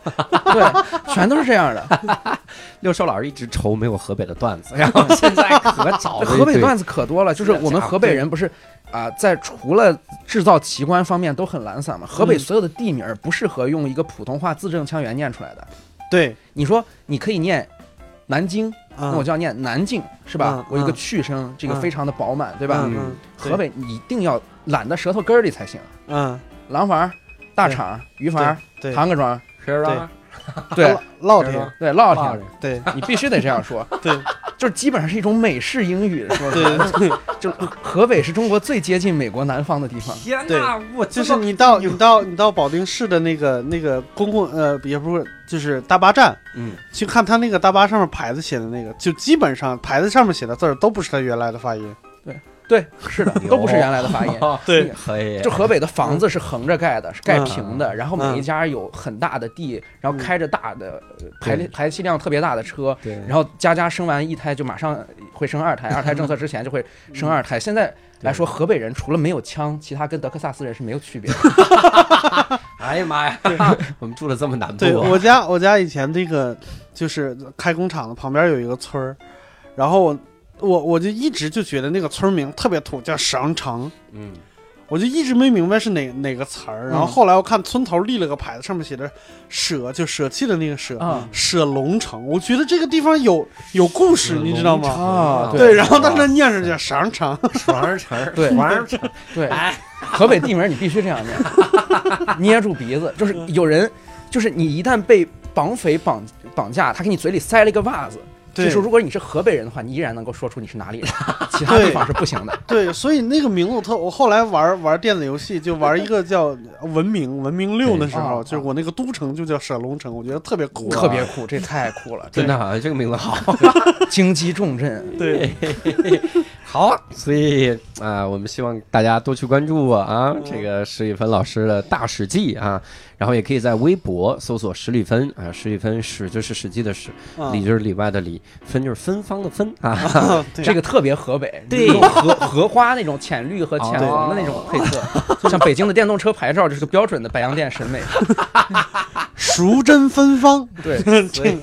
对，全都是这样的。六兽老师一直愁没有河北的段子，然后现在可找了河北段子可多了，就是我们河北人不是啊、在除了制造奇观方面都很懒散嘛。河北嗯所有的地名儿不适合用一个普通话字正腔圆念出来的。对，你说你可以念南京，那那我就要念南京，是吧嗯？我有一个嗯去声，这个嗯非常的饱满，对吧？嗯嗯，河北你一定要懒到舌头根儿里才行。嗯，廊坊、大厂、鱼坊、对，唐各庄，是吧？对烙铁，对，烙烙铁，对 你必须得这样说。对就是基本上是一种美式英语说的。对对，就河北是中国最接近美国南方的地方。天对哪，我就是你到你到你到保定市的那个那个公共呃也不是就是大巴站嗯，去看他那个大巴上面牌子写的那个，就基本上牌子上面写的字儿都不是他原来的发音。对，是的，都不是原来的发音。对可以，就河北的房子是横着盖的，是盖平嗯的，然后每一家有很大的地，然后开着大的呃排排气量特别大的车，对，然后家家生完一胎就马上会生二胎，二胎政策 之前就会生二胎。现在来说，河北人除了没有枪，其他跟德克萨斯人是没有区别的。哎呀妈呀，我们住了这么南部对啊，我家我家以前那个就是开工厂的旁边有一个村儿，然后我我我就一直就觉得那个村名特别土，叫省城。嗯，我就一直没明白是哪哪个词儿，然后嗯后来我看村头立了个牌子，上面写着“舍”，就舍弃的那个舍，啊舍龙城。我觉得这个地方有有故事，你知道吗？啊对对，然后当时念着叫省城，双城儿，对双城，对，哎，河北地名你必须这样念，捏住鼻子，就是有人，就是你一旦被绑匪绑绑架，他给你嘴里塞了一个袜子。对就是如果你是河北人的话，你依然能够说出你是哪里人，其他地方是不行的。对，所以那个名字我特，我后来玩玩电子游戏就玩一个叫 文明文明六的时候，啊就是我那个都城就叫舍龙城，我觉得特别酷，特别酷，这太酷了，真的啊，这个名字好。京畿重镇。对，好，所以啊、我们希望大家多去关注我啊，这个史蒂芬老师的大史记啊，然后也可以在微博搜索史蒂芬啊，史蒂芬史就是史记的史，啊里就是里外的里，芬就是芬芳的芬啊，对。这个特别河北，对。那种荷荷花那种浅绿和浅红的那种配色，就像北京的电动车牌照，这是个标准的白洋淀审美。淑贞芬芳，对，这个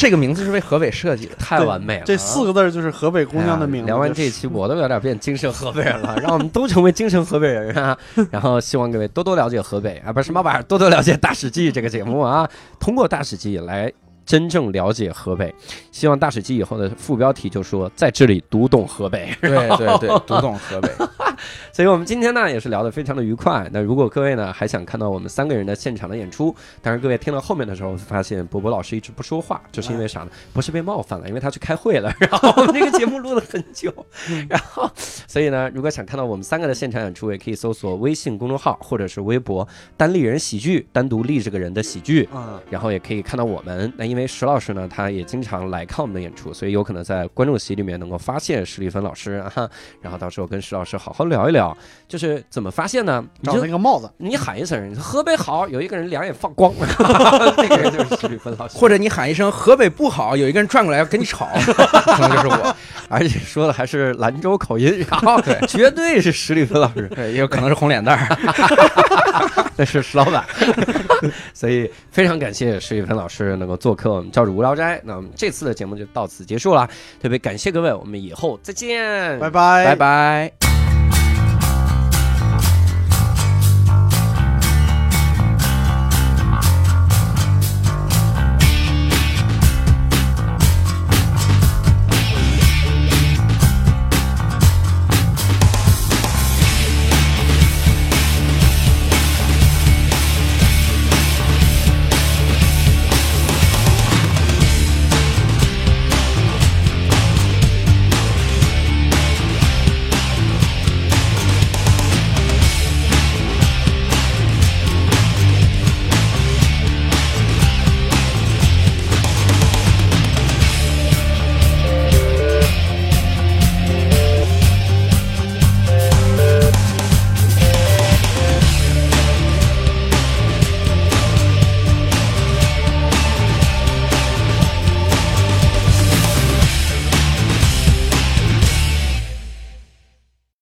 这个名字是为河北设计的，太完美了。这四个字就是河北姑娘的名字。聊完这一期，我都有点变精神河北人了，让我们都成为精神河北人啊！然后希望各位多多了解河北啊，不是什么玩意儿，多多了解《大史记》这个节目啊，通过《大史记》来。真正了解河北，希望大史记以后的副标题就说在这里读懂河北。对对对，读懂河北。所以我们今天呢也是聊得非常的愉快。那如果各位呢还想看到我们三个人的现场的演出，当然各位听到后面的时候发现博博老师一直不说话，就是因为啥呢？不是被冒犯了，因为他去开会了。然后我们这个节目录了很久，然后所以呢，如果想看到我们三个的现场演出，也可以搜索微信公众号或者是微博“单立人喜剧”，单独立这个人的喜剧。嗯，然后也可以看到我们。那因为因为石老师呢，他也经常来看我们的演出，所以有可能在观众席里面能够发现史蒂芬老师啊。然后到时候跟石老师好好聊一聊，就是怎么发现呢？找那个帽子，你喊一声“河北好”，有一个人两眼放光，那个人就是史蒂芬老师。或者你喊一声“河北不好”，有一个人转过来要跟你吵，可能就是我。而且说的还是兰州口音，然后对，绝对是史蒂芬老师，对，也有可能是红脸蛋儿，那是石老板。所以非常感谢史蒂芬老师能够做客。我们教主无聊斋，那我们这次的节目就到此结束了，特别感谢各位，我们以后再见，拜拜，拜拜。